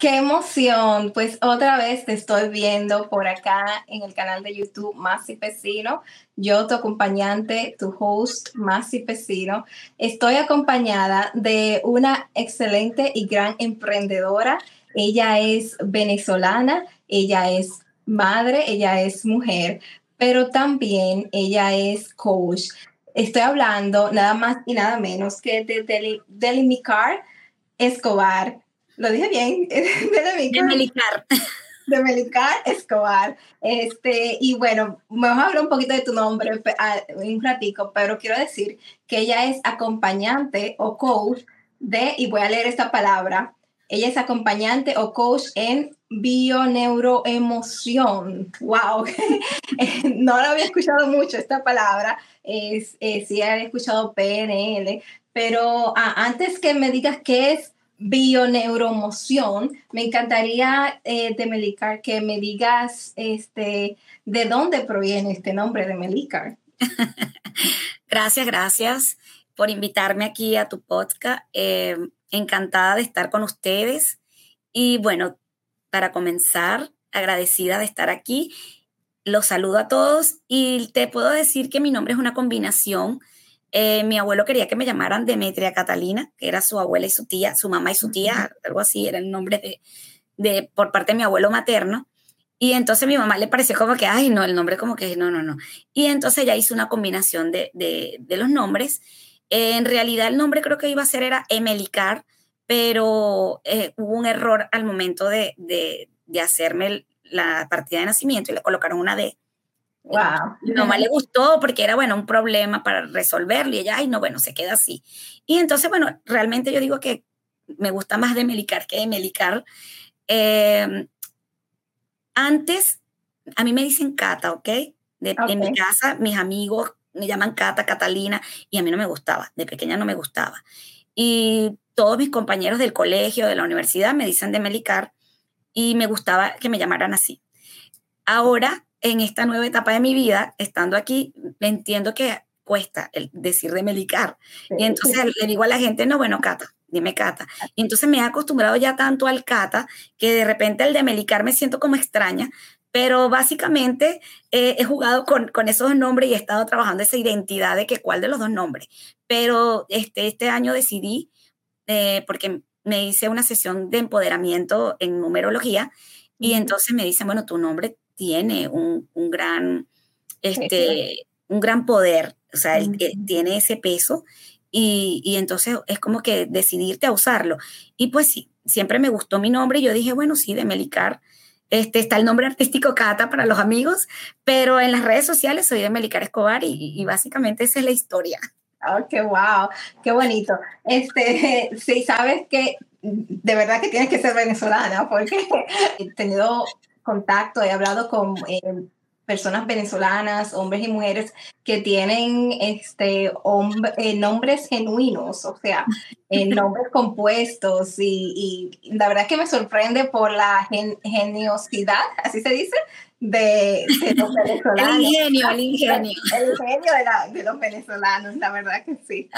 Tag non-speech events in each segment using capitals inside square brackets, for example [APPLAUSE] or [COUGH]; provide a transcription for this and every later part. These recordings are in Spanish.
Qué emoción, pues otra vez te estoy viendo por acá en el canal de YouTube Masi Pesino. Yo, tu acompañante, tu host Masi Pesino, estoy acompañada de una excelente y gran emprendedora. Ella es venezolana, ella es madre, ella es mujer, pero también ella es coach. Estoy hablando nada más y nada menos que de Delimicar Escobar lo dije bien, [LAUGHS] de Melicar. De Melicar Escobar. Este, y bueno, vas a hablar un poquito de tu nombre un ratico, pero quiero decir que ella es acompañante o coach de, y voy a leer esta palabra, ella es acompañante o coach en bioneuroemoción. ¡Wow! [LAUGHS] no lo había escuchado mucho esta palabra. Es, sí, había escuchado PNL, pero ah, antes que me digas qué es bioneuromoción. Me encantaría, eh, de que me digas este, de dónde proviene este nombre de Melicar. [LAUGHS] gracias, gracias por invitarme aquí a tu podcast. Eh, encantada de estar con ustedes. Y bueno, para comenzar, agradecida de estar aquí. Los saludo a todos y te puedo decir que mi nombre es una combinación eh, mi abuelo quería que me llamaran Demetria Catalina, que era su abuela y su tía, su mamá y su tía, algo así, era el nombre de, de, por parte de mi abuelo materno. Y entonces mi mamá le pareció como que, ay, no, el nombre como que, no, no, no. Y entonces ella hizo una combinación de, de, de los nombres. en realidad el nombre creo que iba a ser era Emelicar, pero eh, hubo un error al momento de, de hacerme la partida de nacimiento y le colocaron una D. Wow. Mi mamá le gustó porque era, bueno, un problema para resolverlo y ella, ay, no, bueno, se queda así. Y entonces, bueno, realmente yo digo que me gusta más de Melicar que de Melicar. Em, antes, a mí me dicen Cata, ¿ok? De, En mi casa, mis amigos me llaman Cata, Catalina, y a mí no me gustaba, de pequeña no me gustaba. Y todos mis compañeros del colegio, de la universidad, me dicen de Melicar, y me gustaba que me llamaran así. Ahora en esta nueva etapa de mi vida, estando aquí, entiendo que cuesta el decir de melicar. Y entonces le digo a la gente, no, bueno, Cata, dime Cata. Y entonces me he acostumbrado ya tanto al Cata que de repente el de melicar me siento como extraña, pero básicamente eh, he jugado con, con, esos nombres y he estado trabajando esa identidad de que cuál de los dos nombres. Pero este, este año decidí, eh, porque me hice una sesión de empoderamiento en numerología, y entonces me dicen, bueno, tu nombre tiene un, gran, este, un gran poder, o sea, tiene ese peso y, entonces es como que decidirte a usarlo. Y pues sí, siempre me gustó mi nombre y yo dije, bueno, sí, de Melicar. Este, está el nombre [LAUGHS] artístico Cata para los amigos, pero en las redes sociales soy de Melicar Escobar y, básicamente esa es la historia. Oh, qué wow, qué bonito. Este, [LAUGHS] sí, sabes que de verdad que tienes que ser venezolana porque [LAUGHS] he tenido contacto, he hablado con eh, personas venezolanas, hombres y mujeres que tienen este, eh, nombres genuinos, o sea, eh, [LAUGHS] nombres compuestos y, la verdad es que me sorprende por la geniosidad, así se dice, de, los [LAUGHS] venezolanos. [LAUGHS] El ingenio, el ingenio. El, ingenio de, de, los venezolanos, la verdad que sí.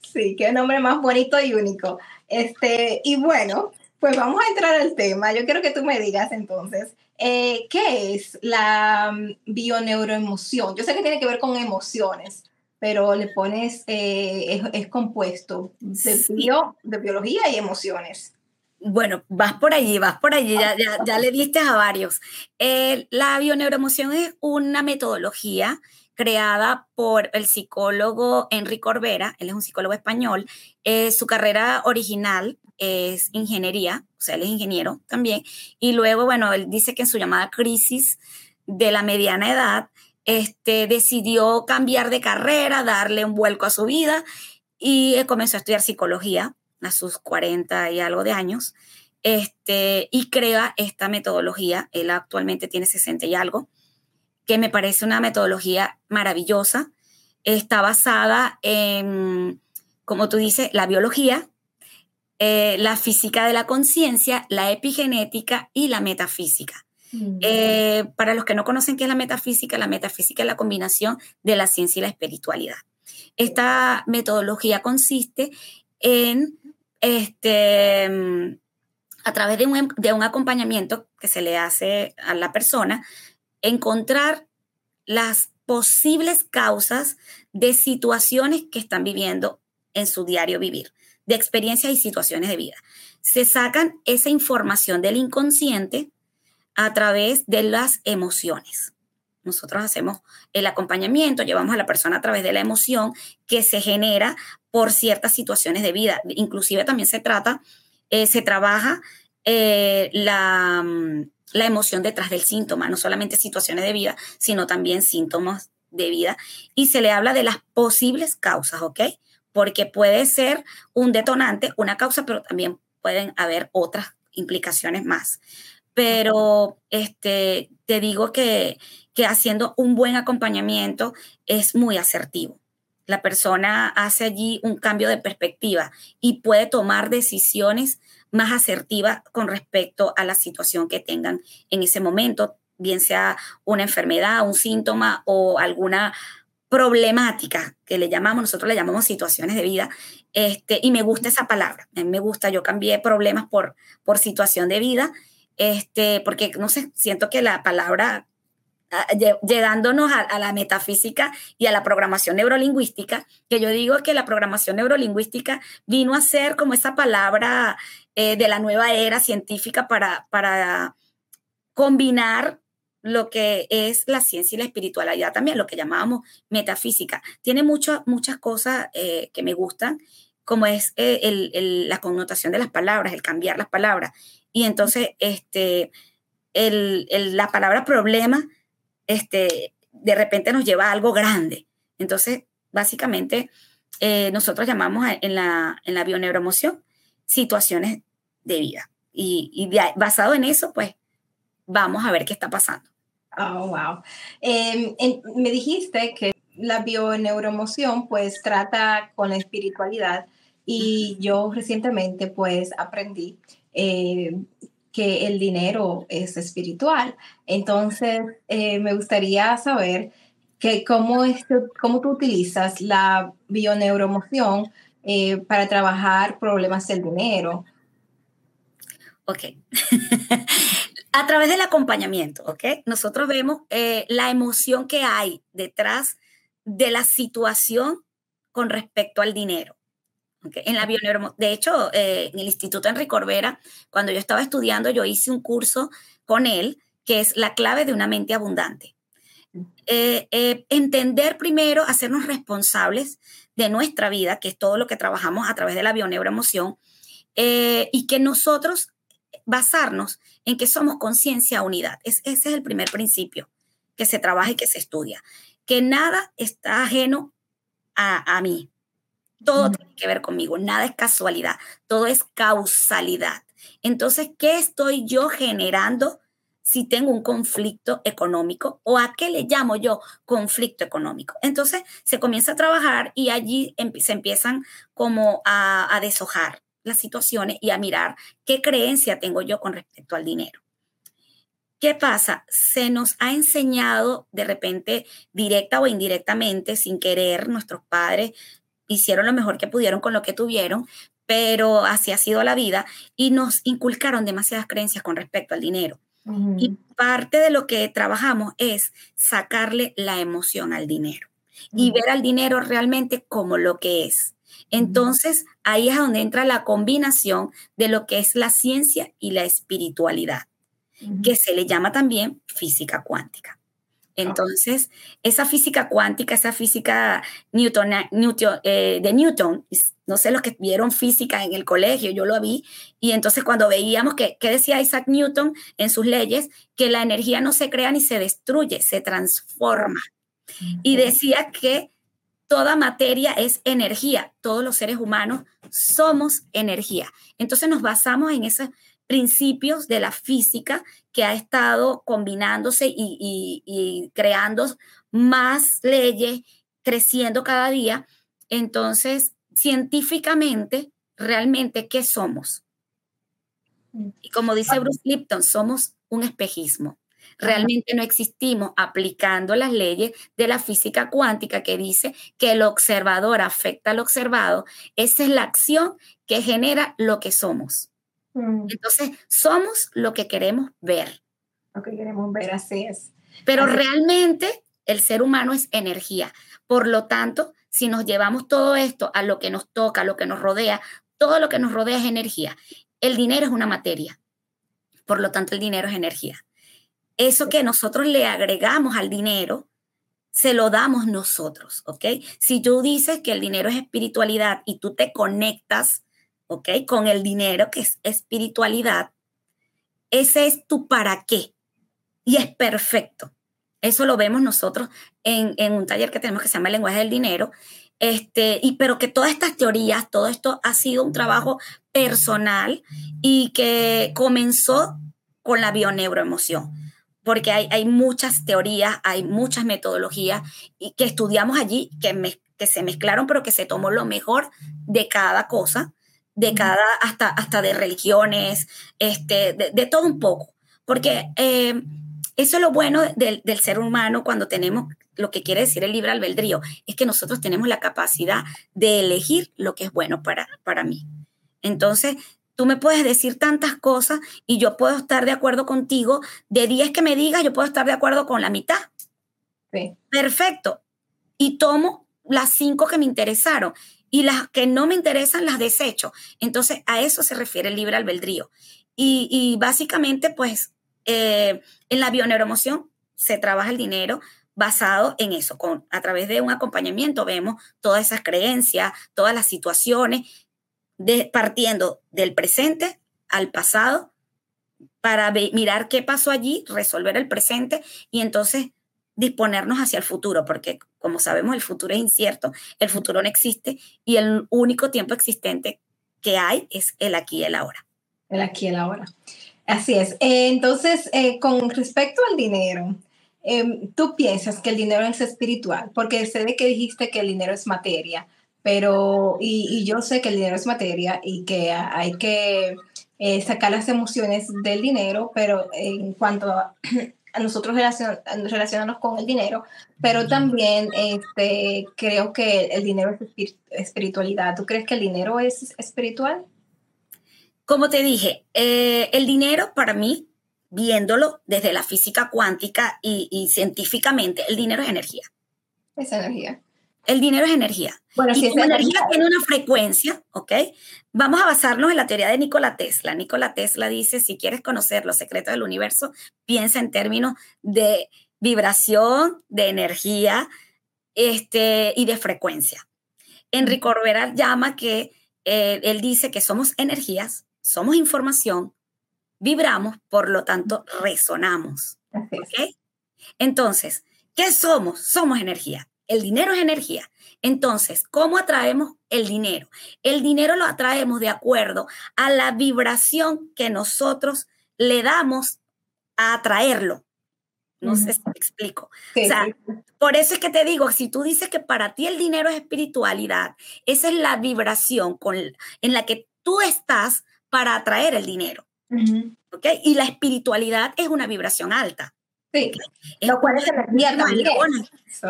Sí, qué nombre más bonito y único. Este, y bueno, pues vamos a entrar al tema. Yo quiero que tú me digas entonces, eh, ¿qué es la mm, bioneuroemoción? Yo sé que tiene que ver con emociones, pero le pones, eh, es, compuesto de, bio, de biología y emociones. Bueno, vas por allí, vas por allí, ya, ya, le [LAUGHS] diste a varios. Eh, la bioneuroemoción es una metodología creada por el psicólogo Enrique Corbera, él es un psicólogo español. su carrera original es ingeniería, o sea, él es ingeniero también. Y luego, bueno, él dice que en su llamada crisis de la mediana edad, este, decidió cambiar de carrera, darle un vuelco a su vida y comenzó a estudiar psicología a sus 40 y algo de años. Este, y crea esta metodología. Él actualmente tiene 60 y algo, que me parece una metodología maravillosa. Está basada en, como tú dices, la biología, eh, la física de la conciencia, la epigenética y la metafísica. Mm. Eh, para los que no conocen qué es la metafísica, la metafísica es la combinación de la ciencia y la espiritualidad. Esta metodología consiste en este, a través de un, de un acompañamiento que se le hace a la persona, encontrar las posibles causas de situaciones que están viviendo en su diario vivir, de experiencias y situaciones de vida. Se sacan esa información del inconsciente a través de las emociones. Nosotros hacemos el acompañamiento, llevamos a la persona a través de la emoción que se genera por ciertas situaciones de vida. Inclusive también se trata, eh, se trabaja eh, la, mm, la emoción detrás del síntoma, no solamente situaciones de vida, sino también síntomas de vida. Y se le habla de las posibles causas, ¿ok? Porque puede ser un detonante, una causa, pero también pueden haber otras implicaciones más. Pero este, te digo que, que haciendo un buen acompañamiento es muy asertivo. La persona hace allí un cambio de perspectiva y puede tomar decisiones más asertivas con respecto a la situación que tengan en ese momento, bien sea una enfermedad, un síntoma o alguna problemática que le llamamos, nosotros le llamamos situaciones de vida, este, y me gusta esa palabra, me gusta, yo cambié problemas por, por situación de vida, este, porque no sé, siento que la palabra llegándonos a, la metafísica y a la programación neurolingüística, que yo digo que la programación neurolingüística vino a ser como esa palabra eh, de la nueva era científica para, para combinar lo que es la ciencia y la espiritualidad también, lo que llamábamos metafísica. Tiene muchas muchas cosas eh, que me gustan, como es eh, la connotación de las palabras, el cambiar las palabras. Y entonces, este, la palabra problema este, de repente nos lleva a algo grande. Entonces, básicamente, nosotros llamamos en la, en la bioneuroemoción situaciones de vida. Y, basado en eso, pues, vamos a ver qué está pasando. Oh, wow. Em, me dijiste que la bioneuroemoción, pues, trata con la espiritualidad y yo recientemente, pues, aprendí eh, que el dinero es espiritual. Entonces, eh, me gustaría saber que cómo, es, cómo tú utilizas la bioneuromoción eh, para trabajar problemas del dinero. Ok. [LAUGHS] A través del acompañamiento, ¿ok? Nosotros vemos eh, la emoción que hay detrás de la situación con respecto al dinero. En la De hecho, eh, en el Instituto Enrique Corbera, cuando yo estaba estudiando, yo hice un curso con él que es la clave de una mente abundante. Eh, eh, entender primero, hacernos responsables de nuestra vida, que es todo lo que trabajamos a través de la bioneuroemoción, y que nosotros basarnos en que somos conciencia unidad. ese es el primer principio que se trabaja y que se estudia. Que nada está ajeno a, a mí, todo tiene que ver conmigo, nada es casualidad, todo es causalidad. Entonces, ¿qué estoy yo generando si tengo un conflicto económico o a qué le llamo yo conflicto económico? Entonces, se comienza a trabajar y allí se empiezan como a, deshojar las situaciones y a mirar qué creencia tengo yo con respecto al dinero. ¿Qué pasa? Se nos ha enseñado de repente, directa o indirectamente, sin querer, nuestros padres hicieron lo mejor que pudieron con lo que tuvieron, pero así ha sido la vida y nos inculcaron demasiadas creencias con respecto al dinero. Y parte de lo que trabajamos es sacarle la emoción al dinero y ver al dinero realmente como lo que es. Entonces, ahí es donde entra la combinación de lo que es la ciencia y la espiritualidad, que se le llama también física cuántica. Entonces, esa física cuántica, esa física Newton, eh, de Newton, no sé los que vieron física en el colegio, yo lo vi, y entonces cuando veíamos que, ¿qué decía Isaac Newton en sus leyes? Que la energía no se crea ni se destruye, se transforma. Y decía que toda materia es energía, todos los seres humanos somos energía. Entonces nos basamos en esa principios de la física que ha estado combinándose y, creando más leyes, creciendo cada día. Entonces, científicamente, realmente, ¿qué somos? Y como dice Bruce Lipton, somos un espejismo. Realmente no existimos aplicando las leyes de la física cuántica que dice que el observador afecta al observado. Esa es la acción que genera lo que somos. Mm. Entonces, somos lo que queremos ver. Lo que queremos ver, así es. Pero realmente el ser humano es energía. Por lo tanto, si nos llevamos todo esto a lo que nos toca, a lo que nos rodea, todo lo que nos rodea es energía. El dinero es una materia. Por lo tanto, el dinero es energía. Eso que nosotros le agregamos al dinero, se lo damos nosotros, ¿ok? Si tú dices que el dinero es espiritualidad y tú te conectas, ¿ok? Con el dinero que es espiritualidad, ese es tu para qué. Y es perfecto. Eso lo vemos nosotros en, un taller que tenemos que se llama el lenguaje del dinero. Este, y pero que todas estas teorías, todo esto ha sido un trabajo personal y que comenzó con la bioneuroemoción porque hay, muchas teorías, hay muchas metodologías y que estudiamos allí, que, que se mezclaron, pero que se tomó lo mejor de cada cosa, de cada, hasta, hasta de religiones, este, de, todo un poco. Porque eh, eso es lo bueno del, ser humano cuando tenemos lo que quiere decir el libre albedrío, es que nosotros tenemos la capacidad de elegir lo que es bueno para, para mí. Entonces, Tú me puedes decir tantas cosas y yo puedo estar de acuerdo contigo. De 10 que me digas, yo puedo estar de acuerdo con la mitad. Sí. Perfecto. Y tomo las cinco que me interesaron y las que no me interesan las desecho. Entonces, a eso se refiere el libre albedrío. Y, básicamente, pues, eh, en la bioneuromoción se trabaja el dinero basado en eso, con, a través de un acompañamiento vemos todas esas creencias, todas las situaciones partiendo del presente al pasado para mirar qué pasó allí, resolver el presente y entonces disponernos hacia el futuro, porque como sabemos el futuro es incierto, el futuro no existe y el único tiempo existente que hay es el aquí y el ahora. El aquí y el ahora. Así es. Eh, entonces, eh, con respecto al dinero, em, ¿tú piensas que el dinero es espiritual? Porque sé de que dijiste que el dinero es materia, pero, y, yo sé que el dinero es materia y que hay que eh, sacar las emociones del dinero, pero en cuanto a, [CLEARS THROAT] nosotros relacionarnos con el dinero, pero también este, creo que el dinero es espiritualidad. ¿Tú crees que el dinero es espiritual? Como te dije, eh, el dinero para mí, viéndolo desde la física cuántica y, y científicamente, el dinero es energía. Es energía. El dinero es energía. Bueno, y si como energía, tiene una frecuencia, ¿ok? Vamos a basarnos en la teoría de Nikola Tesla. Nikola Tesla dice, si quieres conocer los secretos del universo, piensa en términos de vibración, de energía este, y de frecuencia. Enrico Orbera llama que eh, él dice que somos energías, somos información, vibramos, por lo tanto resonamos. ¿ok? Entonces, ¿qué somos? Somos energía. El dinero es energía. Entonces, ¿cómo atraemos el dinero? El dinero lo atraemos de acuerdo a la vibración que nosotros le damos a atraerlo. No sé si me explico. o sea, por eso es que te digo, si tú dices que para ti el dinero es espiritualidad, esa es la vibración con, en la que tú estás para atraer el dinero. Y la espiritualidad es una vibración alta. Sí, lo cual es energía también.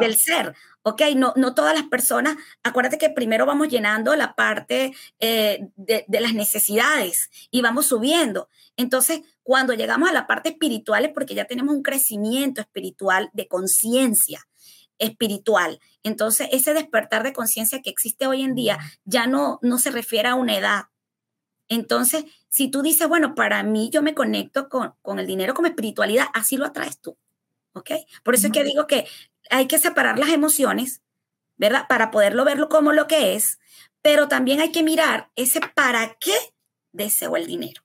Del ser, ¿ok? No, no todas las personas, acuérdate que primero vamos llenando la parte eh, de, de, las necesidades y vamos subiendo. Entonces, cuando llegamos a la parte espiritual es porque ya tenemos un crecimiento espiritual de conciencia espiritual. Entonces, ese despertar de conciencia que existe hoy en día ya no, no se refiere a una edad. Entonces, si tú dices, bueno, para mí yo me conecto con, con el dinero como espiritualidad, así lo atraes tú. ¿Ok? Por eso es que digo que hay que separar las emociones, ¿verdad? Para poderlo verlo como lo que es, pero también hay que mirar ese para qué deseo el dinero.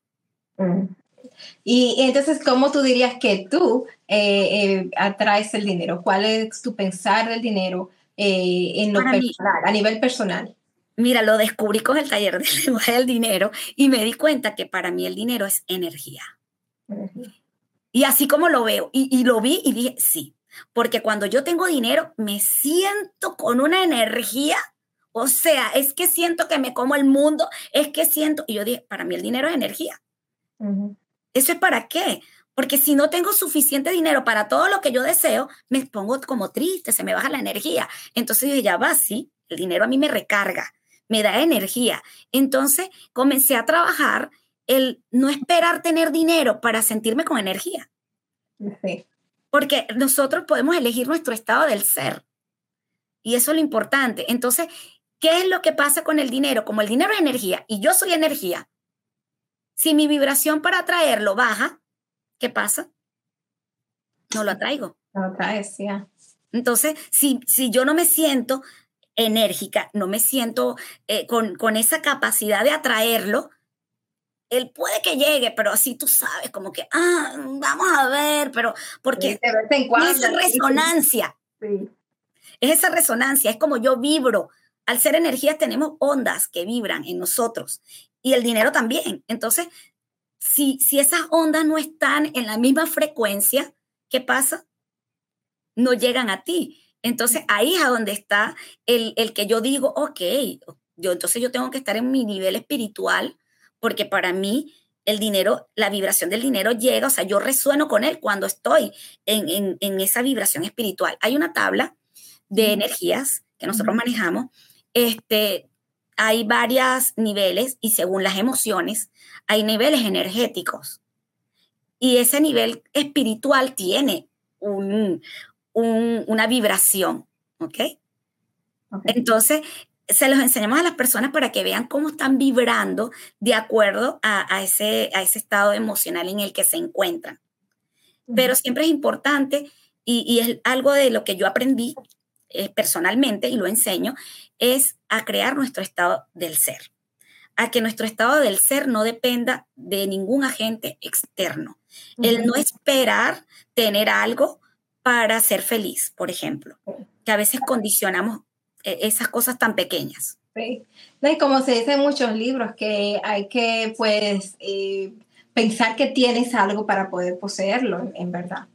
Y, entonces, ¿cómo tú dirías que tú eh, eh, atraes el dinero? ¿Cuál es tu pensar del dinero eh, en lo personal, a nivel personal? Mira, lo descubrí con el taller del [LAUGHS] lenguaje del dinero y me di cuenta que para mí el dinero es energía. Y así como lo veo, y, lo vi y dije, sí, porque cuando yo tengo dinero me siento con una energía, o sea, es que siento que me como el mundo, es que siento, y yo dije, para mí el dinero es energía. ¿Eso es para qué? Porque si no tengo suficiente dinero para todo lo que yo deseo, me pongo como triste, se me baja la energía. Entonces yo ya va, sí, el dinero a mí me recarga me da energía. Entonces comencé a trabajar el no esperar tener dinero para sentirme con energía. Sí. Porque nosotros podemos elegir nuestro estado del ser. Y eso es lo importante. Entonces, ¿qué es lo que pasa con el dinero? Como el dinero es energía y yo soy energía, si mi vibración para atraerlo baja, ¿qué pasa? No lo atraigo. No lo atraes, ya. Entonces, si, si yo no me siento enérgica, no me siento eh, con, con, esa capacidad de atraerlo, él puede que llegue, pero así tú sabes, como que, ah, vamos a ver, pero porque es esa resonancia. Es esa resonancia, es como yo vibro. Al ser energía tenemos ondas que vibran en nosotros y el dinero también. Entonces, si, si esas ondas no están en la misma frecuencia, ¿qué pasa? No llegan a ti. Entonces ahí es a donde está el, el que yo digo, ok, yo entonces yo tengo que estar en mi nivel espiritual porque para mí el dinero, la vibración del dinero llega, o sea, yo resueno con él cuando estoy en, en, esa vibración espiritual. Hay una tabla de energías que nosotros manejamos, este, hay varios niveles y según las emociones, hay niveles energéticos. Y ese nivel espiritual tiene un, una vibración, ¿ok? Entonces, se los enseñamos a las personas para que vean cómo están vibrando de acuerdo a, ese, a ese estado emocional en el que se encuentran. Pero siempre es importante, y, es algo de lo que yo aprendí eh, personalmente y lo enseño, es a crear nuestro estado del ser, a que nuestro estado del ser no dependa de ningún agente externo. El no esperar tener algo para ser feliz, por ejemplo, que a veces condicionamos eh, esas cosas tan pequeñas. Sí. y como se dice en muchos libros, que hay que pues eh, pensar que tienes algo para poder poseerlo, en, verdad.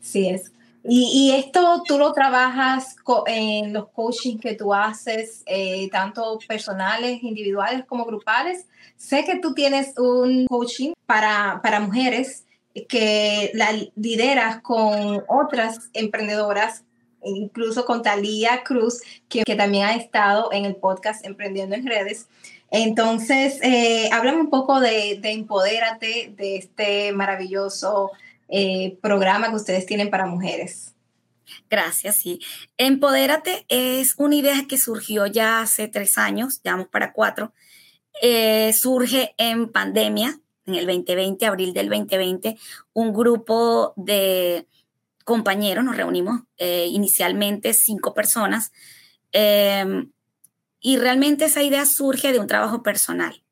Sí es. Y, esto tú lo trabajas en los coachings que tú haces, eh, tanto personales, individuales como grupales. Sé que tú tienes un coaching para, para mujeres que la lideras con otras emprendedoras, incluso con Talía Cruz, que, también ha estado en el podcast Emprendiendo en Redes. Entonces, eh, háblame un poco de, de Empodérate, de este maravilloso eh, programa que ustedes tienen para mujeres. Gracias, sí. Empodérate es una idea que surgió ya hace tres años, ya vamos para cuatro. Eh, surge en pandemia, en el 2020, abril del 2020, un grupo de compañeros, nos reunimos eh, inicialmente cinco personas, em, y realmente esa idea surge de un trabajo personal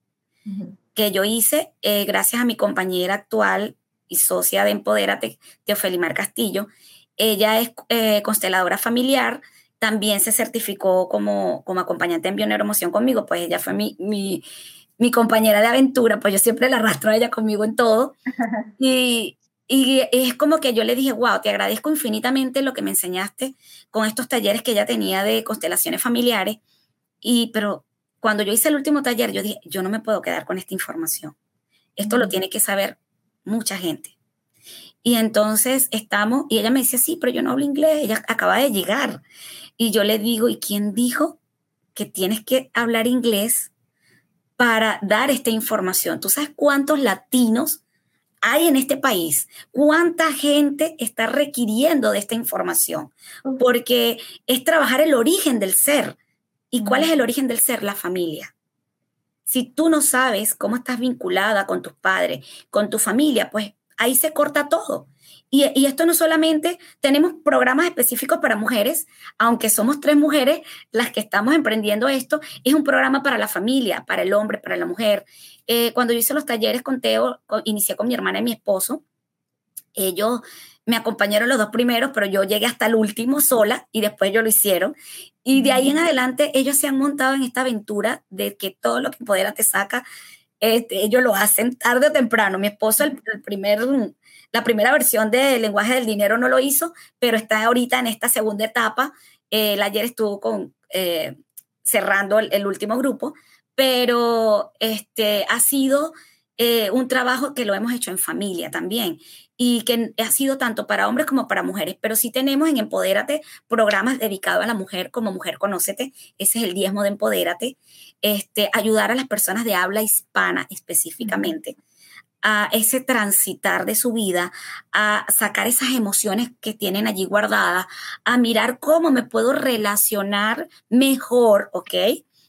que yo hice eh, gracias a mi compañera actual y socia de Empodérate, Teofelimar Castillo. Ella es eh, consteladora familiar, también se certificó como, como acompañante en bioneuromoción conmigo, pues ella fue mi, mi mi compañera de aventura, pues yo siempre la arrastro a ella conmigo en todo. [LAUGHS] Y, y es como que yo le dije, wow, te agradezco infinitamente lo que me enseñaste con estos talleres que ella tenía de constelaciones familiares. Y, pero cuando yo hice el último taller, yo dije, yo no me puedo quedar con esta información. Esto lo tiene que saber mucha gente. Y entonces estamos, y ella me decía, sí, pero yo no hablo inglés, ella acaba de llegar. Y yo le digo, ¿y quién dijo que tienes que hablar inglés para dar esta información. ¿Tú sabes cuántos latinos hay en este país? ¿Cuánta gente está requiriendo de esta información? Porque es trabajar el origen del ser. ¿Y cuál es el origen del ser? La familia. Si tú no sabes cómo estás vinculada con tus padres, con tu familia, pues ahí se corta todo. Y, esto no solamente tenemos programas específicos para mujeres, aunque somos tres mujeres las que estamos emprendiendo esto, es un programa para la familia, para el hombre, para la mujer. Eh, cuando yo hice los talleres con Teo, inicié con mi hermana y mi esposo. Ellos me acompañaron los dos primeros, pero yo llegué hasta el último sola y después ellos lo hicieron. Y de ahí en adelante ellos se han montado en esta aventura de que todo lo que poder te saca, este, ellos lo hacen tarde o temprano. Mi esposo, el primer la primera versión de lenguaje del dinero no lo hizo, pero está ahorita en esta segunda etapa. Eh, ayer estuvo con, eh, cerrando el, último grupo, pero este, ha sido eh, un trabajo que lo hemos hecho en familia también y que ha sido tanto para hombres como para mujeres, pero sí tenemos en Empodérate programas dedicados a la mujer como Mujer Conócete, ese es el diezmo de Empodérate, este, ayudar a las personas de habla hispana específicamente a ese transitar de su vida, a sacar esas emociones que tienen allí guardadas, a mirar cómo me puedo relacionar mejor, ¿ok?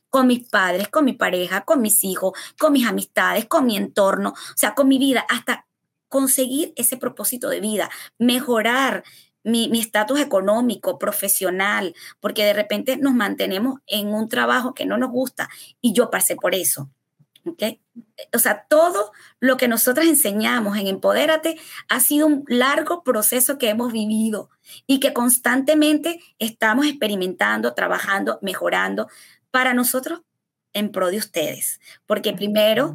Con mis padres, con mi pareja, con mis hijos, con mis amistades, con mi entorno, o sea, con mi vida, hasta conseguir ese propósito de vida, mejorar mi estatus económico, profesional, porque de repente nos mantenemos en un trabajo que no nos gusta y yo pasé por eso. ¿Okay? O sea, todo lo que nosotros enseñamos en Empodérate ha sido un largo proceso que hemos vivido y que constantemente estamos experimentando, trabajando, mejorando para nosotros en pro de ustedes. Porque primero,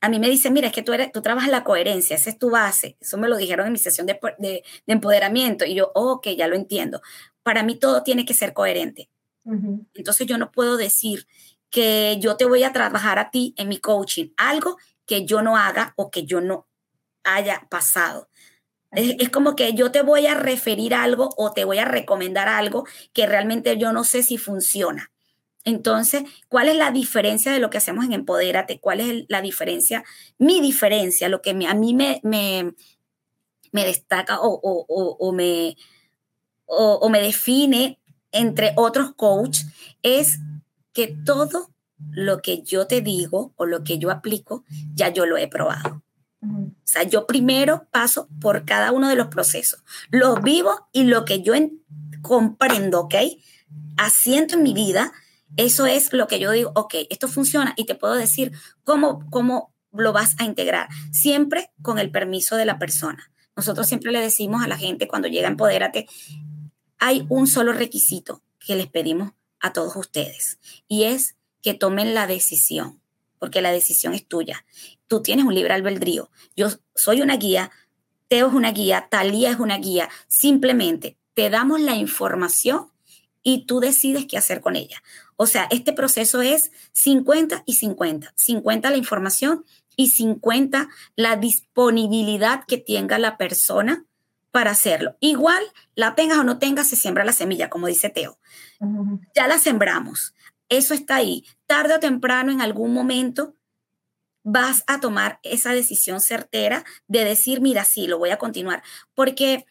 a mí me dicen, mira, es que tú, eres, tú trabajas la coherencia, esa es tu base. Eso me lo dijeron en mi sesión de, de, empoderamiento y yo, oh, ok, ya lo entiendo. Para mí todo tiene que ser coherente. Entonces yo no puedo decir que yo te voy a trabajar a ti en mi coaching, algo que yo no haga o que yo no haya pasado. Es, como que yo te voy a referir algo o te voy a recomendar algo que realmente yo no sé si funciona. Entonces, ¿cuál es la diferencia de lo que hacemos en Empodérate? ¿Cuál es la diferencia? Mi diferencia, lo que a mí me, me, me destaca o, o, me, o, me define entre otros coaches es que todo lo que yo te digo o lo que yo aplico, ya yo lo he probado. O sea, yo primero paso por cada uno de los procesos, los vivo y lo que yo comprendo, ¿ok? Asiento en mi vida, eso es lo que yo digo, ok, esto funciona y te puedo decir cómo, cómo lo vas a integrar, siempre con el permiso de la persona. Nosotros siempre le decimos a la gente cuando llega Empodérate, hay un solo requisito que les pedimos a todos ustedes y es que tomen la decisión, porque la decisión es tuya. Tú tienes un libre albedrío. Yo soy una guía, Teo es una guía, Talía es una guía. Simplemente te damos la información y tú decides qué hacer con ella. O sea, este proceso es 50 y 50. 50 la información y 50 la disponibilidad que tenga la persona para hacerlo. Igual, la tengas o no tengas, se siembra la semilla, como dice Teo. Ya la sembramos. Eso está ahí. Tarde o temprano, en algún momento, vas a tomar esa decisión certera de decir, mira, sí, lo voy a continuar. Porque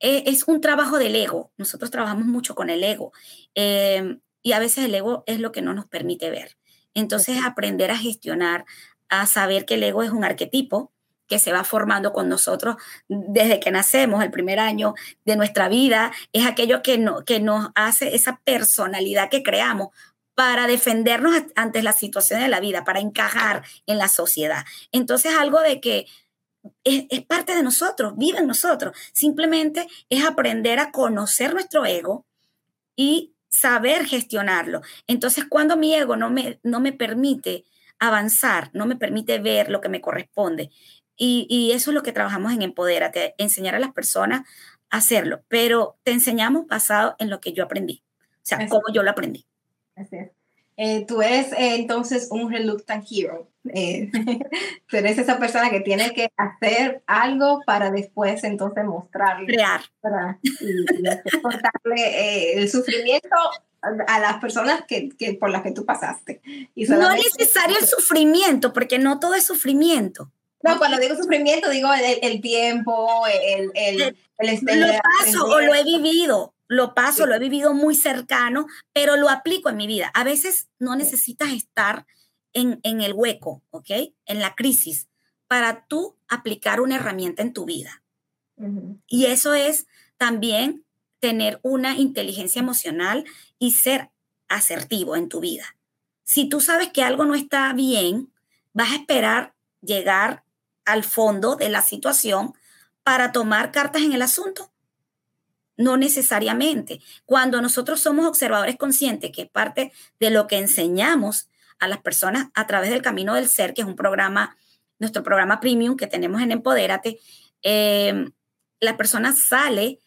eh, es un trabajo del ego. Nosotros trabajamos mucho con el ego. Em, y a veces el ego es lo que no nos permite ver. Entonces, aprender a gestionar, a saber que el ego es un arquetipo, que se va formando con nosotros desde que nacemos, el primer año de nuestra vida, es aquello que, no, que nos hace esa personalidad que creamos para defendernos ante las situaciones de la vida, para encajar en la sociedad. Entonces, algo de que es, es, parte de nosotros, vive en nosotros. Simplemente es aprender a conocer nuestro ego y saber gestionarlo. Entonces, cuando mi ego no me, no me permite avanzar, no me permite ver lo que me corresponde, y, eso es lo que trabajamos en Empodérate, enseñar a las personas a hacerlo, pero te enseñamos basado en lo que yo aprendí, o sea, cómo yo lo aprendí. Así es. Eh, tú eres eh, entonces un reluctant hero. Eh, [LAUGHS] tú eres esa persona que tiene que hacer algo para después entonces mostrarle. Crear. y, y el sufrimiento a las personas que, que, por las que tú pasaste. Y no es necesario el sufrimiento, porque no todo es sufrimiento. No, cuando digo sufrimiento, digo el, tiempo, el, el, el, Lo paso o lo he vivido, lo paso, lo he vivido muy cercano, pero lo aplico en mi vida. A veces no necesitas estar en, en el hueco, ¿ok? En la crisis, para tú aplicar una herramienta en tu vida. Y eso es también tener una inteligencia emocional y ser asertivo en tu vida. Si tú sabes que algo no está bien, vas a esperar llegar al fondo de la situación para tomar cartas en el asunto? No necesariamente. Cuando nosotros somos observadores conscientes, que es parte de lo que enseñamos a las personas a través del Camino del Ser, que es un programa, nuestro programa premium que tenemos en Empodérate, eh, la persona sale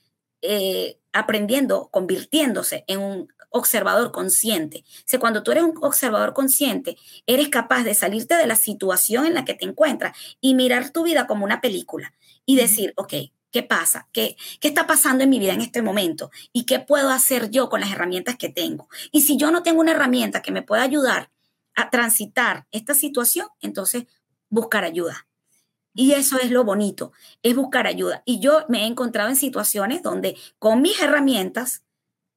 eh, aprendiendo, convirtiéndose en un observador consciente. O sea, cuando tú eres un observador consciente, eres capaz de salirte de la situación en la que te encuentras y mirar tu vida como una película y decir, ok, ¿qué pasa? ¿Qué, ¿Qué está pasando en mi vida en este momento? ¿Y qué puedo hacer yo con las herramientas que tengo? Y si yo no tengo una herramienta que me pueda ayudar a transitar esta situación, entonces buscar ayuda. Y eso es lo bonito, es buscar ayuda. Y yo me he encontrado en situaciones donde con mis herramientas,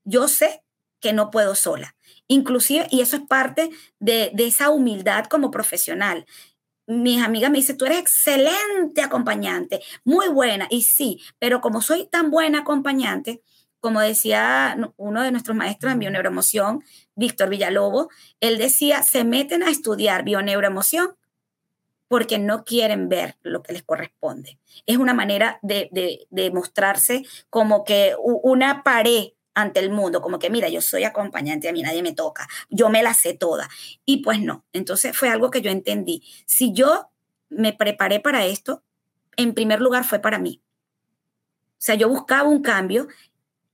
yo sé que no puedo sola. Inclusive, y eso es parte de, esa humildad como profesional. Mis amigas me dicen, tú eres excelente acompañante, muy buena. Y sí, pero como soy tan buena acompañante, como decía uno de nuestros maestros en bioneuroemoción, Víctor Villalobos, él decía, se meten a estudiar bioneuroemoción porque no quieren ver lo que les corresponde. Es una manera de, de, de mostrarse como que una pared ante el mundo, como que mira, yo soy acompañante, a mí nadie me toca, yo me la sé toda. Y pues no, entonces fue algo que yo entendí. Si yo me preparé para esto, en primer lugar fue para mí. O sea, yo buscaba un cambio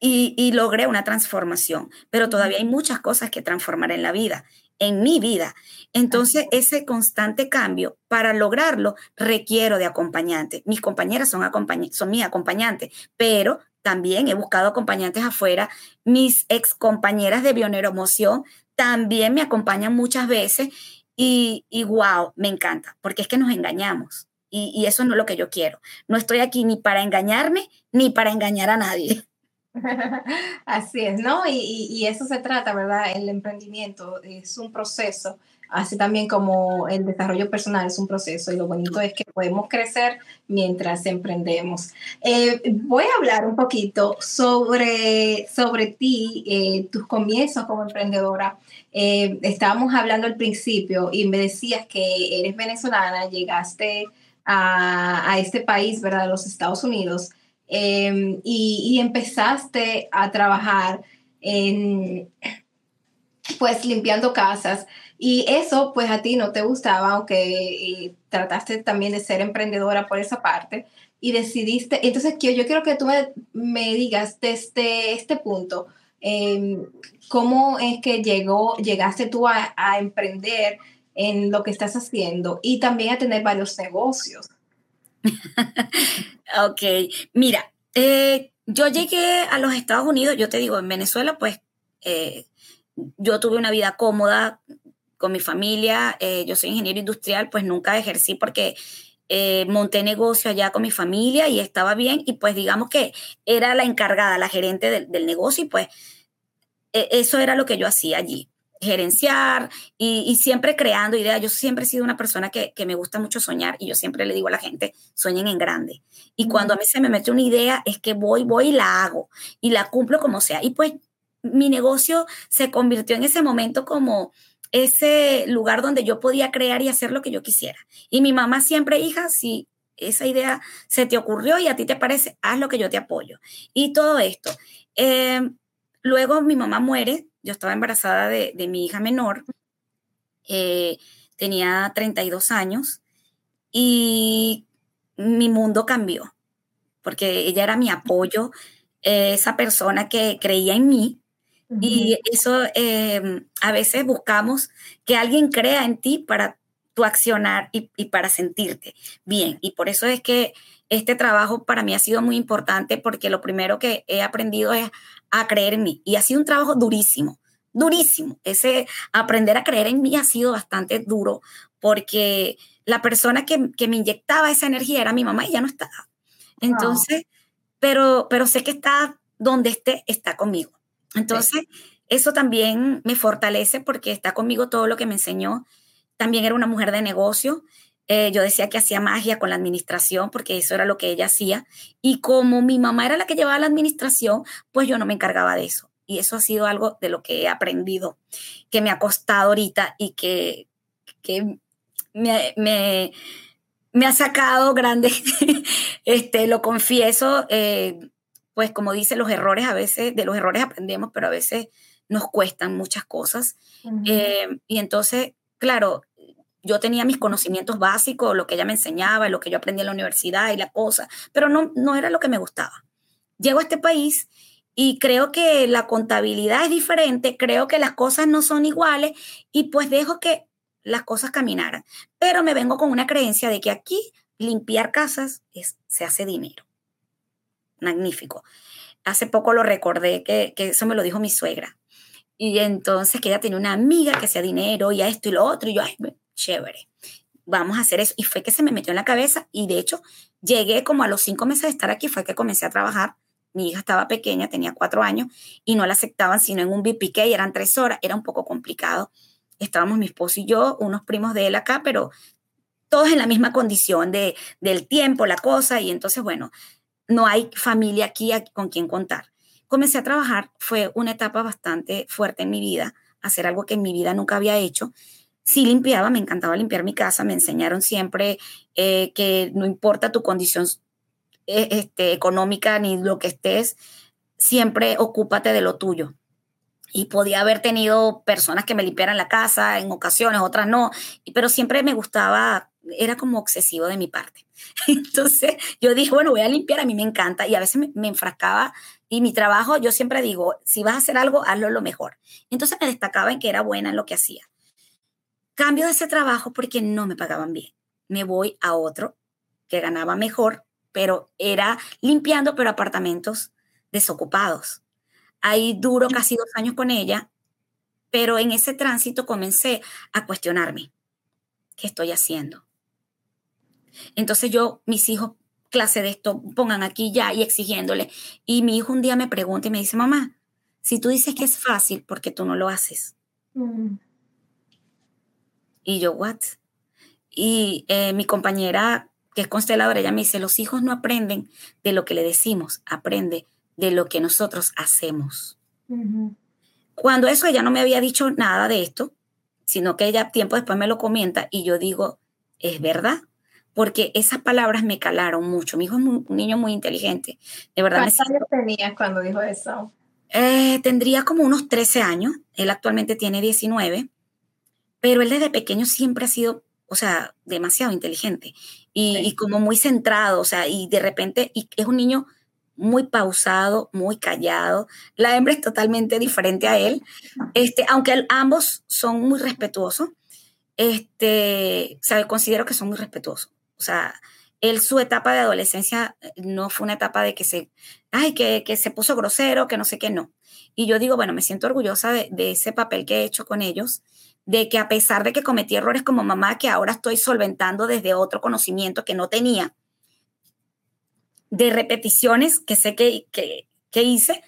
y, logré una transformación, pero todavía hay muchas cosas que transformar en la vida, en mi vida. Entonces, ese constante cambio, para lograrlo, requiero de acompañantes. Mis compañeras son, son mis acompañantes, pero también he buscado acompañantes afuera. Mis ex compañeras de Emoción también me acompañan muchas veces y, y wow, me encanta, porque es que nos engañamos. Y, y, eso no es lo que yo quiero. No estoy aquí ni para engañarme ni para engañar a nadie. [LAUGHS] Así es, ¿no? Y, y, eso se trata, ¿verdad? El emprendimiento es un proceso así también como el desarrollo personal es un proceso y lo bonito es que podemos crecer mientras emprendemos. Eh, voy a hablar un poquito sobre, sobre ti, eh, tus comienzos como emprendedora. Eh, estábamos hablando al principio y me decías que eres venezolana, llegaste a, a este país, ¿verdad? A los Estados Unidos, y, y empezaste a trabajar en, pues limpiando casas. Y eso, pues a ti no te gustaba, aunque eh, trataste también de ser emprendedora por esa parte y decidiste, entonces yo, yo quiero que tú me, digas desde este punto, em, ¿cómo es que llegó, llegaste tú a, emprender en lo que estás haciendo y también a tener varios negocios? [LAUGHS] ok, mira, eh, yo llegué a los Estados Unidos, yo te digo, en Venezuela, pues eh, yo tuve una vida cómoda, con mi familia. Eh, yo soy ingeniero industrial, pues nunca ejercí porque monté negocio allá con mi familia y estaba bien y pues digamos que era la encargada, la gerente del, negocio y pues e, eso era lo que yo hacía allí gerenciar y, siempre creando ideas. Yo siempre he sido una persona que, me gusta mucho soñar y yo siempre le digo a la gente, sueñen en grande. Y cuando a mí se me mete una idea, es que voy, voy y la hago y la cumplo como sea. Y pues mi negocio se convirtió en ese momento como ese lugar donde yo podía crear y hacer lo que yo quisiera. Y mi mamá siempre, hija, si esa idea se te ocurrió y a ti te parece, haz lo que yo te apoyo. Y todo esto. Em, luego mi mamá muere, yo estaba embarazada de, mi hija menor, eh, tenía 32 años y mi mundo cambió, porque ella era mi apoyo, eh, esa persona que creía en mí, y eso em, a veces buscamos que alguien crea en ti para tu accionar y, para sentirte bien. Y por eso es que este trabajo para mí ha sido muy importante porque lo primero que he aprendido es a creer en mí. Y ha sido un trabajo durísimo, durísimo. Ese aprender a creer en mí ha sido bastante duro porque la persona que, me inyectaba esa energía era mi mamá y ya no está. Entonces, pero, pero sé que está donde esté, está conmigo. Entonces, eso también me fortalece porque está conmigo todo lo que me enseñó. También era una mujer de negocio. Eh, yo decía que hacía magia con la administración porque eso era lo que ella hacía. Y como mi mamá era la que llevaba la administración, pues yo no me encargaba de eso. Y eso ha sido algo de lo que he aprendido, que me ha costado ahorita y que, que me, me, me, ha sacado grande, [LAUGHS] este, lo confieso, eh, pues como dice, los errores a veces, de los errores aprendemos, pero a veces nos cuestan muchas cosas. Eh, y entonces, claro, yo tenía mis conocimientos básicos, lo que ella me enseñaba, lo que yo aprendí en la universidad y la cosa, pero no, no era lo que me gustaba. llego a este país y creo que la contabilidad es diferente, creo que las cosas no son iguales y pues dejo que las cosas caminaran. Pero me vengo con una creencia de que aquí limpiar casas es, se hace dinero. Magnífico. Hace poco lo recordé que, eso me lo dijo mi suegra. Y entonces que ella tenía una amiga que hacía dinero y a esto y lo otro. Y yo, ay, chévere, vamos a hacer eso. Y fue que se me metió en la cabeza. Y de hecho, llegué como a los cinco meses de estar aquí, fue que comencé a trabajar mi hija estaba pequeña, tenía cuatro años, y no la aceptaban sino en un BPK, y eran tres horas, era un poco complicado. Estábamos mi esposo y yo, unos primos de él acá, pero todos en la misma condición de, del tiempo, la cosa, y entonces, bueno, no hay familia aquí con quien contar. Comencé a trabajar, fue una etapa bastante fuerte en mi vida, hacer algo que en mi vida nunca había hecho. Sí limpiaba, me encantaba limpiar mi casa, me enseñaron siempre eh, que no importa tu condición e, este, económica ni lo que estés, siempre ocúpate de lo tuyo. Y podía haber tenido personas que me limpiaran la casa en ocasiones, otras no, pero siempre me gustaba, era como obsesivo de mi parte. [LAUGHS] Entonces yo dije, bueno, voy a limpiar, a mí me encanta y a veces me, me enfrascaba y mi trabajo, yo siempre digo, si vas a hacer algo, hazlo lo mejor. Entonces me destacaba en que era buena en lo que hacía. Cambio de ese trabajo porque no me pagaban bien. Me voy a otro que ganaba mejor, pero era limpiando, pero apartamentos desocupados. Ahí duro casi dos años con ella, pero en ese tránsito comencé a cuestionarme, ¿qué estoy haciendo? Entonces yo, mis hijos, clase de esto, pongan aquí ya y exigiéndole. Y mi hijo un día me pregunta y me dice, mamá, si tú dices que es fácil, ¿por qué tú no lo haces? Mm. Y yo, ¿what? Y eh, mi compañera que es consteladora, ella me dice, los hijos no aprenden de lo que le decimos, aprende de lo que nosotros hacemos. Cuando eso ella no me había dicho nada de esto, sino que ella tiempo después me lo comenta y yo digo, es verdad, porque esas palabras me calaron mucho. Mi hijo es un niño muy inteligente, de verdad. ¿Cuántos años tenías cuando dijo eso? Eh, tendría como unos 13 años, él actualmente tiene 19, pero él desde pequeño siempre ha sido o sea, demasiado inteligente y, como muy centrado, o sea, y de repente y es un niño muy pausado, muy callado. La hembra es totalmente diferente a él, este, aunque ambos son muy respetuosos, este, o sea, considero que son muy respetuosos. O sea, él su etapa de adolescencia eh, no fue una etapa de que se, ay, que, que se puso grosero, que no sé qué, no. Y yo digo, bueno, me siento orgullosa de, de ese papel que he hecho con ellos de que a pesar de que cometí errores como mamá, que ahora estoy solventando desde otro conocimiento que no tenía, de repeticiones que sé que, que, hice,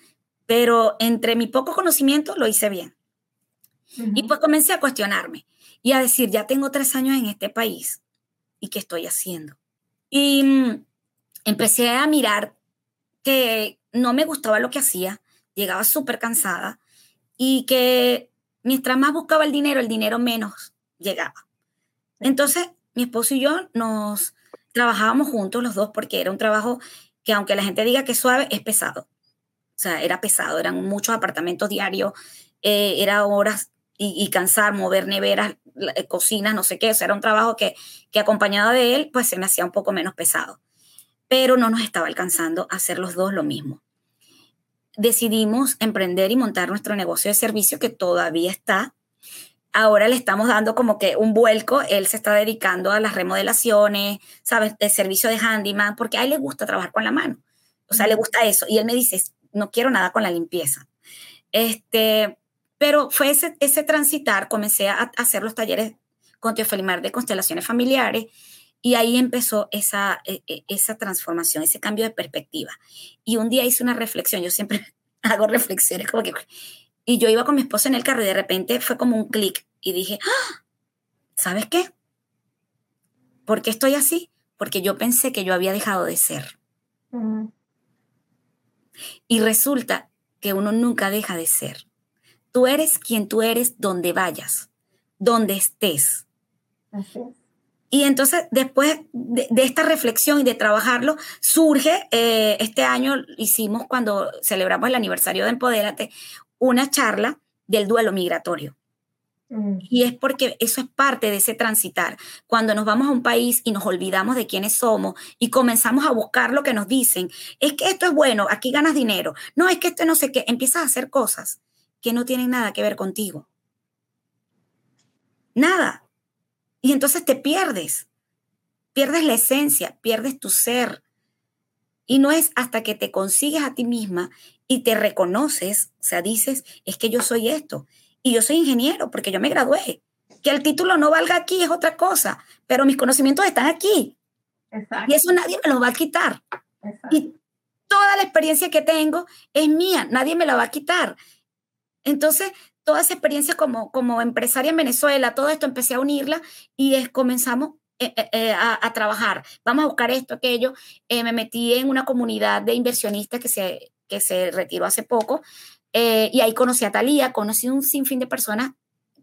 pero entre mi poco conocimiento lo hice bien. Y pues comencé a cuestionarme y a decir, ya tengo tres años en este país y qué estoy haciendo. Y mm, empecé a mirar que no me gustaba lo que hacía, llegaba súper cansada y que mientras más buscaba el dinero, el dinero menos llegaba. Entonces, mi esposo y yo nos trabajábamos juntos los dos porque era un trabajo que aunque la gente diga que es suave, es pesado. O sea, era pesado, eran muchos apartamentos diarios, eh, era horas y, cansar, mover neveras, eh, cocinas, no sé qué. O sea, era un trabajo que, que acompañado de él, pues se me hacía un poco menos pesado. Pero no nos estaba alcanzando a hacer los dos lo mismo decidimos emprender y montar nuestro negocio de servicio que todavía está. Ahora le estamos dando como que un vuelco. Él se está dedicando a las remodelaciones, ¿sabes? De servicio de handyman, porque a él le gusta trabajar con la mano. O sea, le gusta eso. Y él me dice, no quiero nada con la limpieza. Este, pero fue ese, ese transitar, comencé a, hacer los talleres con Tío Felimar de constelaciones familiares y ahí empezó esa, e, e, esa transformación, ese cambio de perspectiva. Y un día hice una reflexión, yo siempre [LAUGHS] hago reflexiones como que... Y yo iba con mi esposa en el carro y de repente fue como un clic y dije, ¡Ah! ¿sabes qué? ¿Por qué estoy así? Porque yo pensé que yo había dejado de ser. Y resulta que uno nunca deja de ser. Tú eres quien tú eres donde vayas, donde estés. Así y entonces, después de, esta reflexión y de trabajarlo, surge, eh, este año hicimos cuando celebramos el aniversario de Empodérate, una charla del duelo migratorio. Mm. Y es porque eso es parte de ese transitar. Cuando nos vamos a un país y nos olvidamos de quiénes somos y comenzamos a buscar lo que nos dicen, es que esto es bueno, aquí ganas dinero. No, es que esto no sé qué, empiezas a hacer cosas que no tienen nada que ver contigo. Nada. Y entonces te pierdes. Pierdes la esencia, pierdes tu ser. Y no es hasta que te consigues a ti misma y te reconoces, o sea, dices, es que yo soy esto y yo soy ingeniero porque yo me gradué. Que el título no valga aquí es otra cosa, pero mis conocimientos están aquí. Y eso nadie me los va a quitar. Y toda la experiencia que tengo es mía, nadie me la va a quitar. Entonces, toda esa experiencia como, como empresaria en Venezuela, todo esto empecé a unirla y comenzamos eh, eh, eh, a, trabajar. Vamos a buscar esto, aquello. me metí en una comunidad de inversionistas que se, que se retiró hace poco eh, y ahí conocí a Talía, conocí un sinfín de personas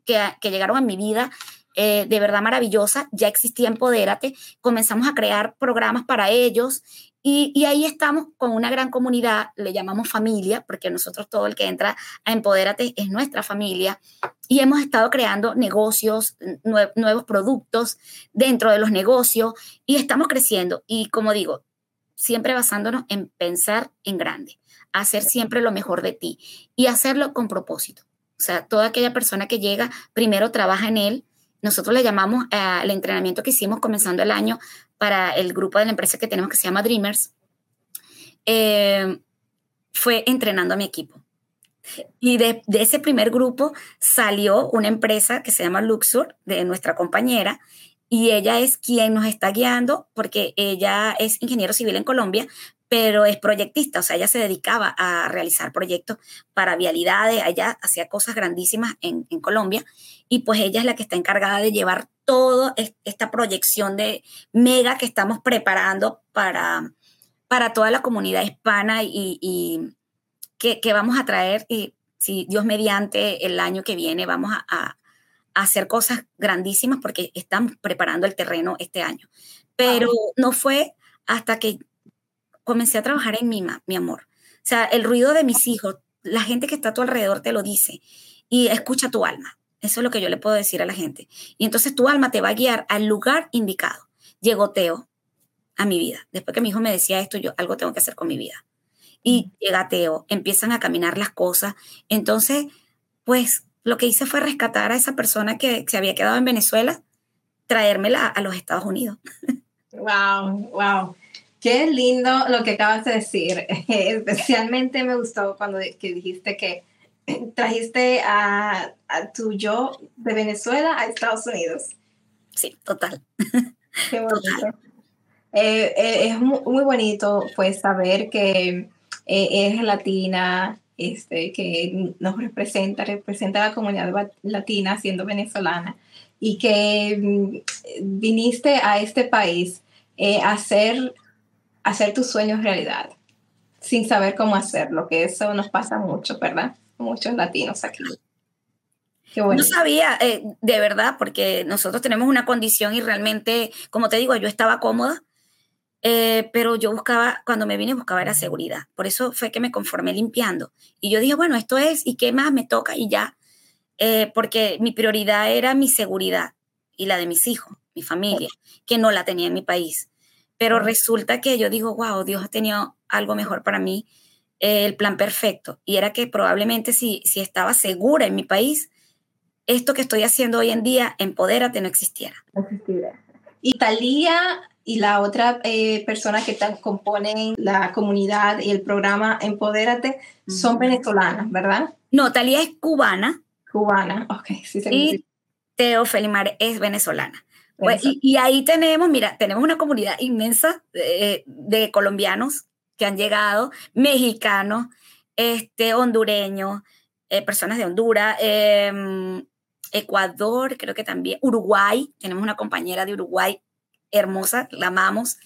que, que llegaron a mi vida eh, de verdad maravillosa. Ya existía Empodérate, comenzamos a crear programas para ellos y, ahí estamos con una gran comunidad, le llamamos familia, porque nosotros todo el que entra a Empodérate es nuestra familia. Y hemos estado creando negocios, nuevos productos dentro de los negocios y estamos creciendo. Y como digo, siempre basándonos en pensar en grande hacer siempre lo mejor de ti y hacerlo con propósito. O sea, toda aquella persona que llega, primero trabaja en él. Nosotros le llamamos al entrenamiento que hicimos comenzando el año para el grupo de la empresa que tenemos que se llama Dreamers. Eh, fue entrenando a mi equipo. Y de, de, ese primer grupo salió una empresa que se llama Luxor, de nuestra compañera, y ella es quien nos está guiando porque ella es ingeniero civil en Colombia, pero es proyectista, o sea, ella se dedicaba a realizar proyectos para vialidades, ella hacía cosas grandísimas en, Colombia, y pues ella es la que está encargada de llevar toda esta proyección de mega que estamos preparando para, para toda la comunidad hispana y, que, vamos a traer, y si Dios mediante el año que viene vamos a, a hacer cosas grandísimas porque estamos preparando el terreno este año. Pero no fue hasta que comencé a trabajar en mí, mi amor. O sea, el ruido de mis hijos, la gente que está a tu alrededor te lo dice y escucha tu alma. Eso es lo que yo le puedo decir a la gente. Y entonces tu alma te va a guiar al lugar indicado. Llegó Teo a mi vida. Después que mi hijo me decía esto, yo algo tengo que hacer con mi vida. Y llega Teo, empiezan a caminar las cosas. Entonces, pues lo que hice fue rescatar a esa persona que se había quedado en Venezuela, traérmela a los Estados Unidos. Wow, wow. Qué lindo lo que acabas de decir. [LAUGHS] Especialmente me gustó cuando que dijiste que [CLEARS THROAT] trajiste a, tu yo de Venezuela a Estados Unidos. Sí, total. Qué [LAUGHS] bonito. Eh, eh, es muy, bonito pues saber que eh, es latina, este, que nos representa, representa a la comunidad latina siendo venezolana y que mm, viniste a este país a hacer hacer tus sueños realidad sin saber cómo hacerlo, que eso nos pasa mucho, ¿verdad? Muchos latinos aquí. Qué bueno. No sabía, eh, de verdad, porque nosotros tenemos una condición y realmente, como te digo, yo estaba cómoda, eh, pero yo buscaba, cuando me vine, buscaba era seguridad. Por eso fue que me conformé limpiando. Y yo dije, bueno, esto es, ¿y qué más me toca? Y ya, eh, porque mi prioridad era mi seguridad y la de mis hijos, mi familia, que no la tenía en mi país. Pero resulta que yo digo, wow, Dios ha tenido algo mejor para mí, el plan perfecto. Y era que probablemente si, si estaba segura en mi país, esto que estoy haciendo hoy en día, Empodérate, no existiera. No existiera. Y Talía y la otra eh, persona que componen la comunidad y el programa Empodérate son venezolanas, ¿verdad? No, Talía es cubana. Cubana, ok. Sí, y Teo Felimar es venezolana. Pues, y, ahí tenemos, mira, tenemos una comunidad inmensa de, colombianos que han llegado, mexicanos, este, hondureños, eh, personas de Honduras, em, Ecuador, creo que también, Uruguay, tenemos una compañera de Uruguay hermosa, la amamos.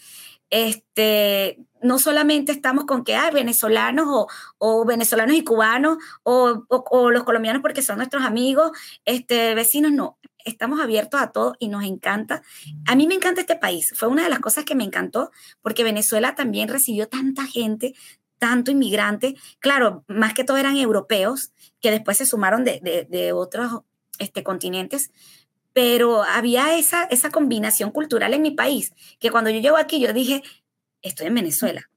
Este, no solamente estamos con que hay venezolanos o, venezolanos y cubanos o, o, los colombianos porque son nuestros amigos, este, vecinos, no estamos abiertos a todo y nos encanta. A mí me encanta este país. Fue una de las cosas que me encantó porque Venezuela también recibió tanta gente, tanto inmigrante. Claro, más que todo eran europeos que después se sumaron de, de, otros este, continentes, pero había esa, esa combinación cultural en mi país, que cuando yo llego aquí yo dije, estoy en Venezuela.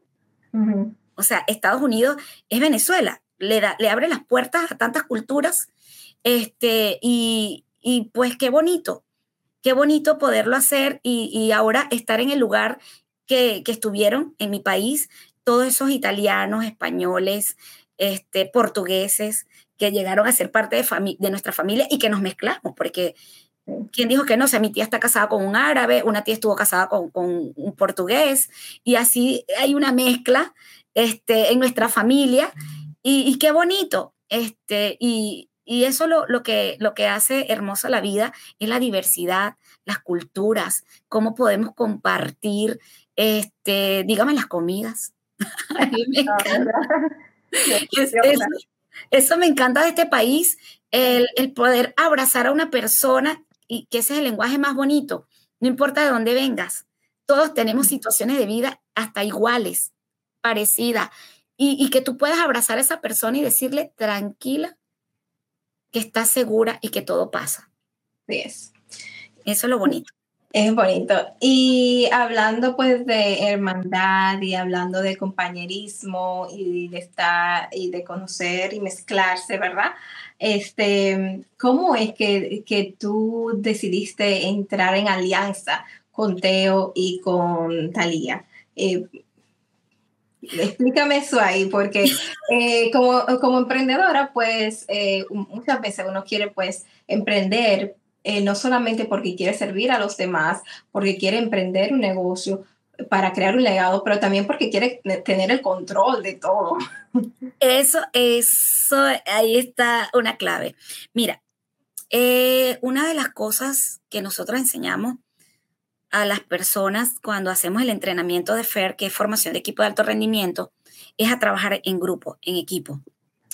O sea, Estados Unidos es Venezuela, le, da, le abre las puertas a tantas culturas, este, y, y pues qué bonito, qué bonito poderlo hacer y, y ahora estar en el lugar que, que, estuvieron en mi país, todos esos italianos, españoles, este, portugueses, que llegaron a ser parte de, de nuestra familia y que nos mezclamos, porque ¿quién dijo que no? O sea, mi tía está casada con un árabe, una tía estuvo casada con, con un portugués, y así hay una mezcla este, en nuestra familia, y, y qué bonito. Este, y, y eso lo, lo, que, lo que hace hermosa la vida es la diversidad, las culturas, cómo podemos compartir, este, dígame las comidas. [LAUGHS] A mí me encanta. [LAUGHS] eso, eso, me encanta de este país, el, el, poder abrazar a una persona y que ese es el lenguaje más bonito. No importa de dónde vengas, todos tenemos situaciones de vida hasta iguales, parecidas, y, y que tú puedas abrazar a esa persona y decirle, tranquila, que estás segura y que todo pasa. Sí es. Eso es lo bonito. Es bonito. Y hablando pues de hermandad y hablando de compañerismo y de estar y de conocer y mezclarse, ¿verdad? Este, ¿cómo es que, que tú decidiste entrar en alianza con Teo y con Talía? Eh, Explícame eso ahí, porque eh, como, como, emprendedora, pues eh, muchas veces uno quiere pues emprender, eh, no solamente porque quiere servir a los demás, porque quiere emprender un negocio para crear un legado, pero también porque quiere tener el control de todo. Eso, eso, ahí está una clave. Mira, una de las cosas que nosotros enseñamos a las personas cuando hacemos el entrenamiento de FAIR, que es formación de equipo de alto rendimiento, es a trabajar en grupo, en equipo.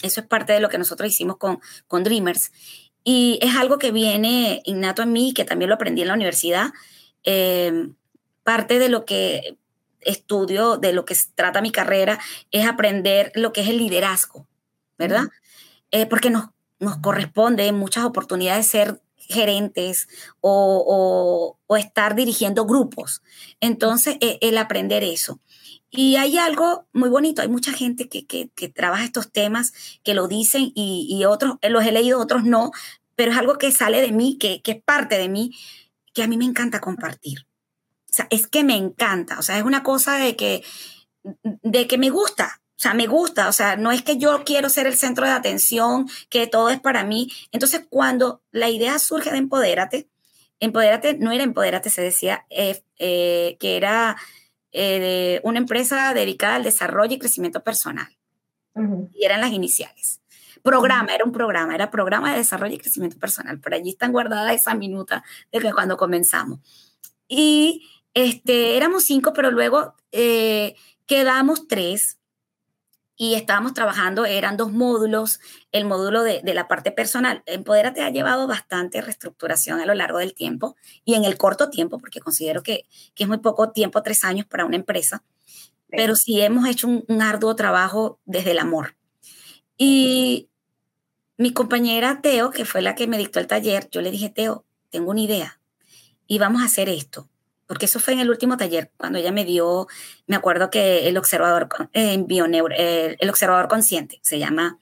Eso es parte de lo que nosotros hicimos con, con Dreamers. Y es algo que viene innato en mí, que también lo aprendí en la universidad. Eh, parte de lo que estudio, de lo que trata mi carrera, es aprender lo que es el liderazgo, ¿verdad? Eh, porque nos, nos corresponde en muchas oportunidades ser gerentes o, o, estar dirigiendo grupos. Entonces, e, el aprender eso. Y hay algo muy bonito, hay mucha gente que, que, que trabaja estos temas, que lo dicen y, y, otros, eh, los he leído, otros no, pero es algo que sale de mí, que, que es parte de mí, que a mí me encanta compartir. O sea, es que me encanta, o sea, es una cosa de que, de que me gusta, o sea, me gusta, o sea, no es que yo quiero ser el centro de atención, que todo es para mí. Entonces, cuando la idea surge de Empodérate, Empodérate no era Empodérate, se decía eh, eh, que era eh, una empresa dedicada al desarrollo y crecimiento personal. Uh -huh. Y eran las iniciales. Programa, uh -huh. era un programa, era programa de desarrollo y crecimiento personal. Por allí están guardadas esa minuta de que cuando comenzamos. Y este, éramos cinco, pero luego quedamos tres y estábamos trabajando, eran dos módulos, el módulo de, de, la parte personal. Empodérate ha llevado bastante reestructuración a lo largo del tiempo y en el corto tiempo, porque considero que, que es muy poco tiempo, tres años para una empresa, sí. pero sí hemos hecho un, un, arduo trabajo desde el amor. Y mi compañera Teo, que fue la que me dictó el taller, yo le dije, Teo, tengo una idea y vamos a hacer esto porque eso fue en el último taller, cuando ella me dio, me acuerdo que el observador, eh, eh, el observador consciente, se llama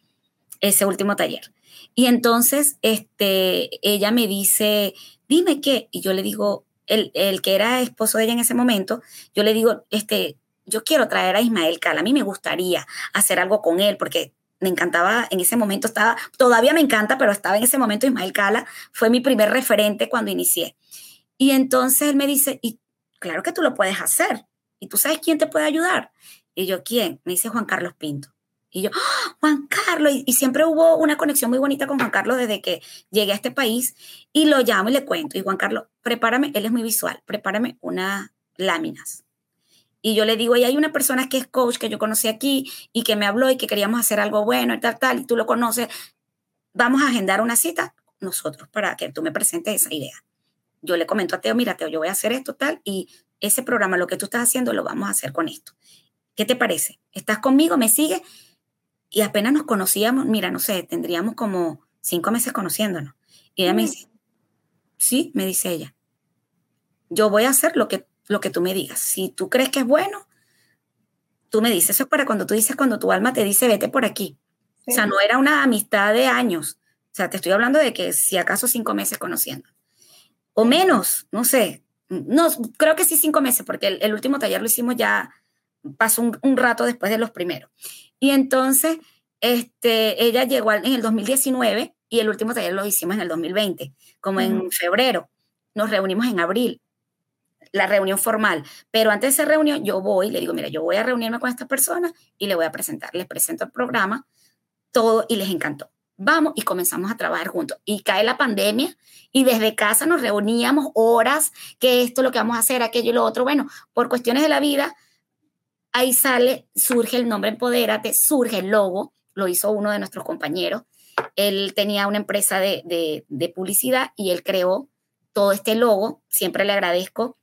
ese último taller. Y entonces este, ella me dice, dime qué, y yo le digo, el, el, que era esposo de ella en ese momento, yo le digo, este, yo quiero traer a Ismael Cala, a mí me gustaría hacer algo con él, porque me encantaba, en ese momento estaba, todavía me encanta, pero estaba en ese momento Ismael Cala, fue mi primer referente cuando inicié. Y entonces él me dice, y claro que tú lo puedes hacer. ¿Y tú sabes quién te puede ayudar? Y yo, ¿quién? Me dice Juan Carlos Pinto. Y yo, ¡Oh, Juan Carlos, y, y, siempre hubo una conexión muy bonita con Juan Carlos desde que llegué a este país y lo llamo y le cuento. Y Juan Carlos, prepárame, él es muy visual, prepárame unas láminas. Y yo le digo, y hay una persona que es coach que yo conocí aquí y que me habló y que queríamos hacer algo bueno y tal, tal, y tú lo conoces. Vamos a agendar una cita nosotros para que tú me presentes esa idea yo le comento a Teo, mira, Teo, yo voy a hacer esto, tal, y ese programa, lo que tú estás haciendo, lo vamos a hacer con esto. ¿Qué te parece? ¿Estás conmigo? ¿Me sigues? Y apenas nos conocíamos, mira, no sé, tendríamos como cinco meses conociéndonos. Y ella me dice, sí, me dice ella, yo voy a hacer lo que, lo que tú me digas. Si tú crees que es bueno, tú me dices, eso es para cuando tú dices, cuando tu alma te dice, vete por aquí. O sea, no era una amistad de años. O sea, te estoy hablando de que si acaso cinco meses conociendo. O menos, no sé. No, creo que sí cinco meses, porque el, último taller lo hicimos ya, pasó un, rato después de los primeros. Y entonces, este, ella llegó en el 2019 y el último taller lo hicimos en el 2020, como en febrero. Nos reunimos en abril la reunión formal. Pero antes de esa reunión, yo voy, le digo, mira, yo voy a reunirme con estas personas y le voy a presentar. Les presento el programa, todo, y les encantó. Vamos y comenzamos a trabajar juntos. Y cae la pandemia y desde casa nos reuníamos horas, que esto, lo que vamos a hacer, aquello y lo otro. Bueno, por cuestiones de la vida, ahí sale, surge el nombre Empodérate, surge el logo, lo hizo uno de nuestros compañeros. Él tenía una empresa de, de, de publicidad y él creó todo este logo. Siempre le agradezco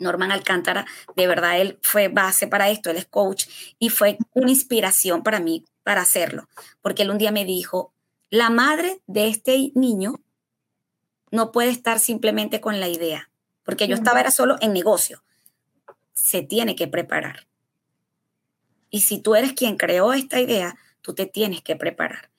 Norman Alcántara, de verdad él fue base para esto, él es coach y fue una inspiración para mí para hacerlo, porque él un día me dijo, la madre de este niño no puede estar simplemente con la idea, porque yo estaba era solo en negocio, se tiene que preparar. Y si tú eres quien creó esta idea, tú te tienes que preparar.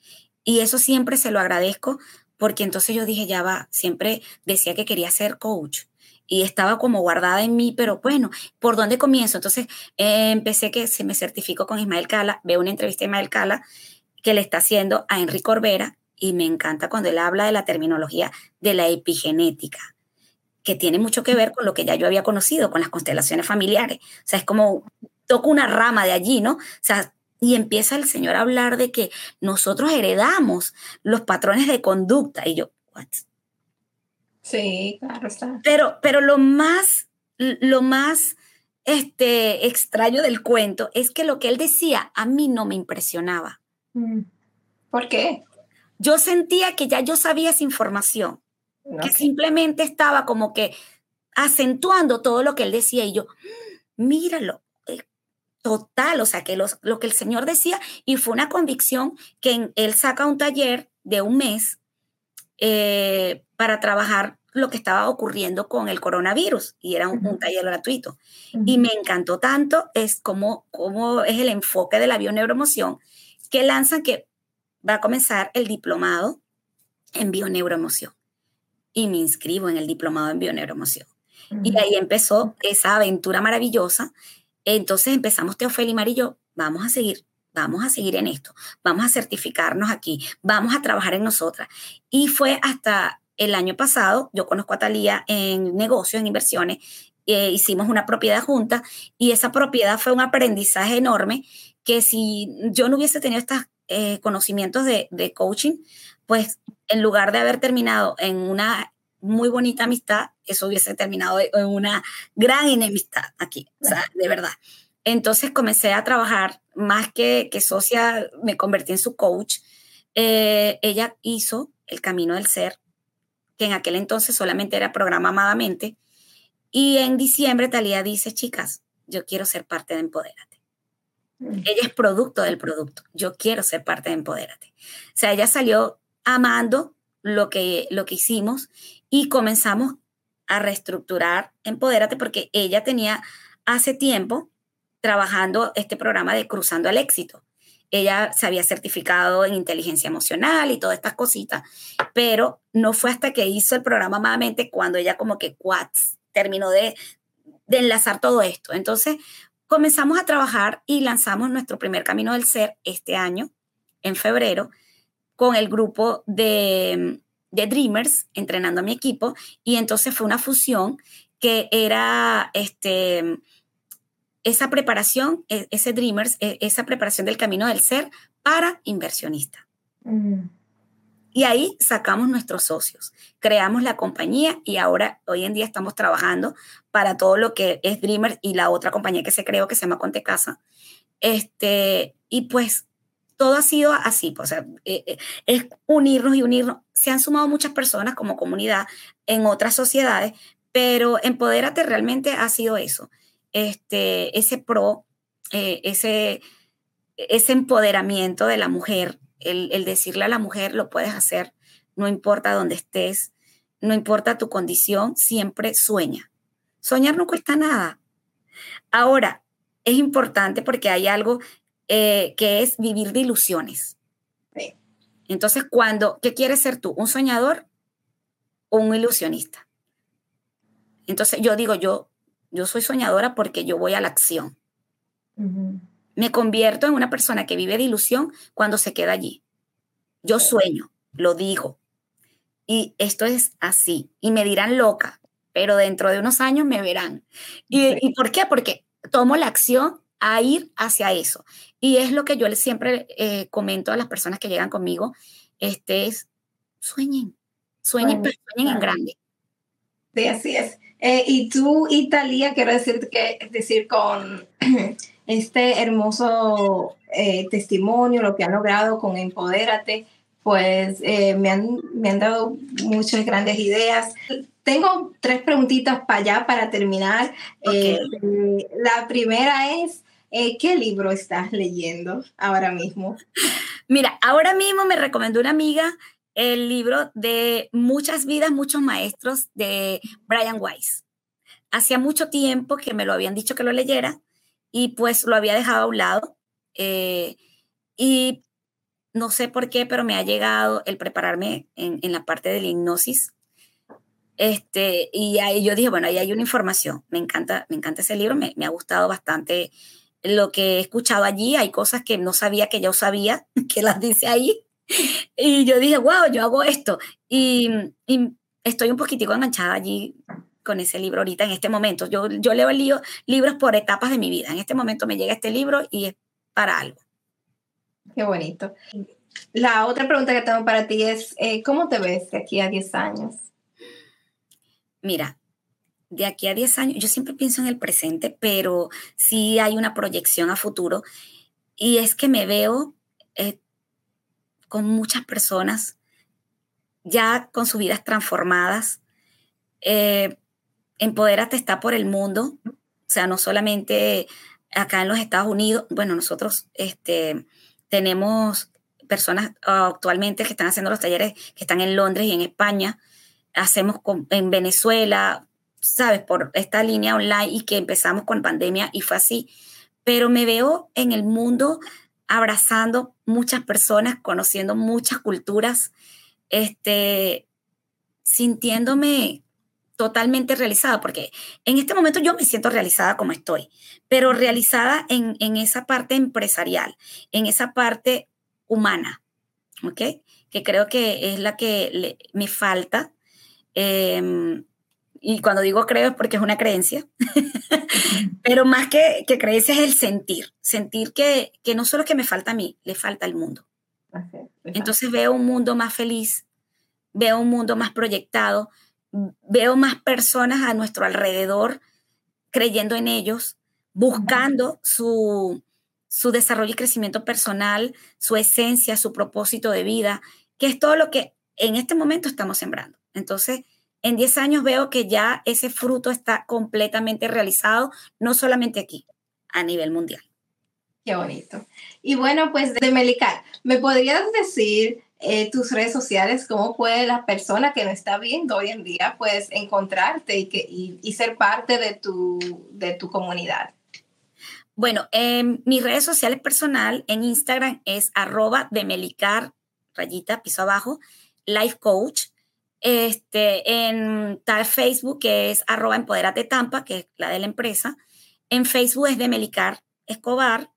Y eso siempre se lo agradezco porque entonces yo dije, ya va, siempre decía que quería ser coach y estaba como guardada en mí, pero bueno, ¿por dónde comienzo? Entonces eh, empecé que se me certificó con Ismael Cala, veo una entrevista de Ismael Cala que le está haciendo a Enrique Corbera y me encanta cuando él habla de la terminología de la epigenética que tiene mucho que ver con lo que ya yo había conocido, con las constelaciones familiares. O sea, es como toco una rama de allí, ¿no? O sea, y empieza el Señor a hablar de que nosotros heredamos los patrones de conducta. Y yo, ¿what? Sí, claro está. Pero, pero lo más, lo más este, extraño del cuento es que lo que él decía a mí no me impresionaba. Mm. ¿Por qué? Yo sentía que ya yo sabía esa información, que simplemente estaba como que acentuando todo lo que él decía y yo, míralo, eh, total, o sea, que lo que el Señor decía y fue una convicción que él saca un taller de un mes eh, para trabajar lo que estaba ocurriendo con el coronavirus y era un, taller gratuito. Y me encantó tanto es como, como es el enfoque de la bioneuroemoción que lanzan que va a comenzar el diplomado en bioneuroemoción. Y me inscribo en el diplomado en bioneuroemoción. Y ahí empezó esa aventura maravillosa. Entonces empezamos Teofel y yo, vamos a seguir vamos a seguir en esto, vamos a certificarnos aquí, vamos a trabajar en nosotras. Y fue hasta el año pasado, yo conozco a Talía en negocios, en inversiones, eh, hicimos una propiedad junta y esa propiedad fue un aprendizaje enorme que si yo no hubiese tenido estos eh, conocimientos de, de coaching, pues en lugar de haber terminado en una muy bonita amistad, eso hubiese terminado en una gran enemistad aquí, o sea, de verdad. Entonces comencé a trabajar más que, que socia, me convertí en su coach. Eh, ella hizo el camino del ser, que en aquel entonces solamente era programa amadamente. Y en diciembre Talía dice, chicas, yo quiero ser parte de Empodérate. Mm. Ella es producto del producto. Yo quiero ser parte de Empodérate. O sea, ella salió amando lo que, lo que hicimos y comenzamos a reestructurar Empodérate porque ella tenía hace tiempo trabajando este programa de Cruzando al Éxito. Ella se había certificado en inteligencia emocional y todas estas cositas, pero no fue hasta que hizo el programa amadamente cuando ella como que cuats, terminó de, de enlazar todo esto. Entonces comenzamos a trabajar y lanzamos nuestro primer Camino del Ser este año, en febrero, con el grupo de, de Dreamers, entrenando a mi equipo, y entonces fue una fusión que era este esa preparación, e, ese Dreamers, e, esa preparación del camino del ser para inversionista. Mm. Y ahí sacamos nuestros socios, creamos la compañía y ahora, hoy en día, estamos trabajando para todo lo que es Dreamers y la otra compañía que se creó que se llama Conte Casa. Este, y pues todo ha sido así, pues, o sea, eh, es unirnos y unirnos. Se han sumado muchas personas como comunidad en otras sociedades, pero Empodérate realmente ha sido eso, este, ese pro, eh, ese, ese empoderamiento de la mujer, el, decirle a la mujer lo puedes hacer, no importa dónde estés, no importa tu condición, siempre sueña. Soñar no cuesta nada. Ahora, es importante porque hay algo eh, que es vivir de ilusiones. Entonces, cuando, ¿qué quieres ser tú? ¿Un soñador o un ilusionista? Entonces, yo digo, yo, yo soy soñadora porque yo voy a la acción. Me convierto en una persona que vive de ilusión cuando se queda allí. Yo sueño, lo digo. Y esto es así. Y me dirán loca, pero dentro de unos años me verán. ¿Y, ¿y por qué? Porque tomo la acción a ir hacia eso. Y es lo que yo siempre eh, comento a las personas que llegan conmigo, este es, sueñen, sueñen, pero sueñen en grande. Sí, así es. Eh, y tú, Italia, quiero decir, que, decir con [CLEARS THROAT] este hermoso eh, testimonio, lo que han logrado con Empodérate, pues me, han, me han dado muchas grandes ideas. Tengo tres preguntitas para allá para terminar. la primera es, eh, ¿Qué libro estás leyendo ahora mismo? Mira, ahora mismo me recomendó una amiga el libro de Muchas vidas, muchos maestros de Brian Weiss. Hacía mucho tiempo que me lo habían dicho que lo leyera y pues lo había dejado a un lado. Eh, y no sé por qué, pero me ha llegado el prepararme en, la parte de la hipnosis. Este, y ahí yo dije, bueno, ahí hay una información. Me encanta, me encanta ese libro, me, me ha gustado bastante lo que he escuchado allí, hay cosas que no sabía que yo sabía, [LAUGHS] que las dice ahí. Y yo dije, wow, yo hago esto. Y, estoy un poquitico enganchada allí con ese libro ahorita en este momento. Yo, yo leo el libros por etapas de mi vida. En este momento me llega este libro y es para algo. Qué bonito. La otra pregunta que tengo para ti es, eh, ¿cómo te ves de aquí a 10 años? Mira, de aquí a 10 años, yo siempre pienso en el presente, pero sí hay una proyección a futuro y es que me veo eh, con muchas personas ya con sus vidas transformadas. Eh, Empodérate está por el mundo, o sea, no solamente acá en los Estados Unidos, bueno, nosotros este, tenemos personas actualmente que están haciendo los talleres que están en Londres y en España, hacemos en Venezuela, sabes, por esta línea online y que empezamos con pandemia y fue así. Pero me veo en el mundo abrazando muchas personas, conociendo muchas culturas, este, sintiéndome totalmente realizada, porque en este momento yo me siento realizada como estoy, pero realizada en, esa parte empresarial, en esa parte humana, ¿ok? Que creo que es la que me falta. Em, y cuando digo creo es porque es una creencia, [LAUGHS] pero más que, que creencia es el sentir, sentir que, que no solo que me falta a mí, le falta al mundo. Entonces veo un mundo más feliz, veo un mundo más proyectado, veo más personas a nuestro alrededor creyendo en ellos, buscando su, su desarrollo y crecimiento personal, su esencia, su propósito de vida, que es todo lo que en este momento estamos sembrando. Entonces, en 10 años veo que ya ese fruto está completamente realizado, no solamente aquí, a nivel mundial. Qué bonito. Y bueno, pues de Melicar, ¿me podrías decir eh, tus redes sociales, cómo puede la persona que no está viendo hoy en día, pues encontrarte y, que, y, ser parte de tu, de tu comunidad? Bueno, en mis redes sociales personal en Instagram es arroba de Melicar, rayita, piso abajo, life coach. Este, en tal Facebook que es arroba empoderate tampa, que es la de la empresa. En Facebook es de Melicar Escobar.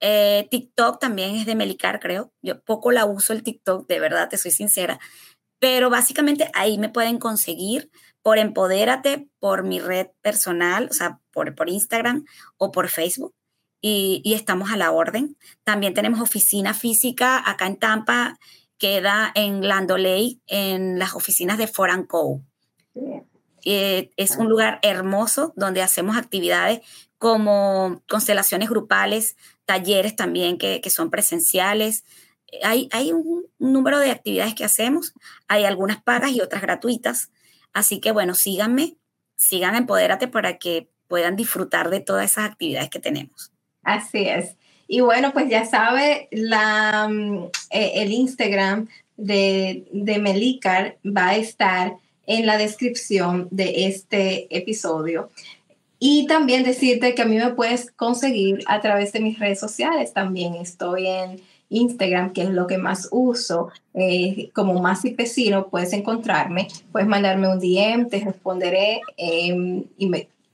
Eh, TikTok también es de Melicar, creo. Yo poco la uso el TikTok, de verdad, te soy sincera. Pero básicamente ahí me pueden conseguir por Empodérate, por mi red personal, o sea, por, por Instagram o por Facebook. Y, y estamos a la orden. También tenemos oficina física acá en Tampa queda en Landoley, en las oficinas de Foranco. Eh, es un lugar hermoso donde hacemos actividades como constelaciones grupales, talleres también que, son presenciales. Hay, hay un, número de actividades que hacemos, hay algunas pagas y otras gratuitas. Así que bueno, síganme, sigan Empodérate para que puedan disfrutar de todas esas actividades que tenemos. Así es. Y bueno, pues ya sabe la, mm, eh, el Instagram de, de va a estar en la descripción de este episodio. Y también decirte que a mí me puedes conseguir a través de mis redes sociales. También estoy en Instagram, que es lo que más uso, eh, como más y Pesino, puedes encontrarme, puedes mandarme un DM, te responderé eh,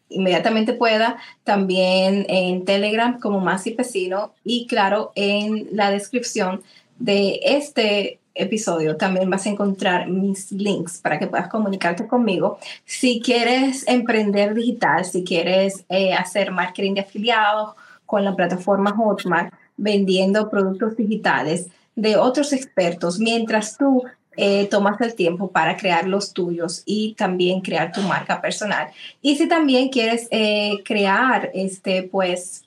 inmediatamente pueda, también en Telegram como más y Pesino y claro, en la descripción de este episodio también vas a encontrar mis links para que puedas comunicarte conmigo. Si quieres emprender digital, si quieres eh, hacer marketing de afiliados con la plataforma Hotmart, vendiendo productos digitales de otros expertos, mientras tú eh, tomas el tiempo para crear los tuyos y también crear tu marca personal. Y si también quieres eh, crear este, pues,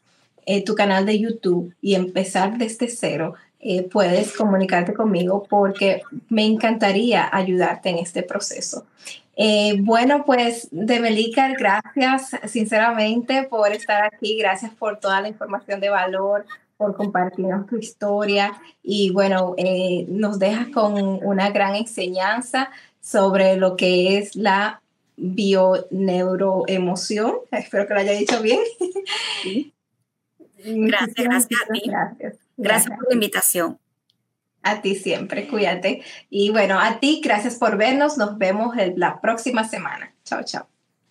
tu canal de YouTube y empezar desde cero, eh, puedes comunicarte conmigo porque me encantaría ayudarte en este proceso. Eh, bueno, pues Demelicar, gracias sinceramente por estar aquí, gracias por toda la información de valor, por compartirnos tu historia y bueno, eh, nos dejas con una gran enseñanza sobre lo que es la bioneuroemoción. [LAUGHS] Espero que lo haya dicho bien. Gracias, gracias a ti. Gracias. Gracias por la invitación. A ti siempre, cuídate. Y bueno, a ti, gracias por vernos. Nos vemos la próxima semana. Chao, chao.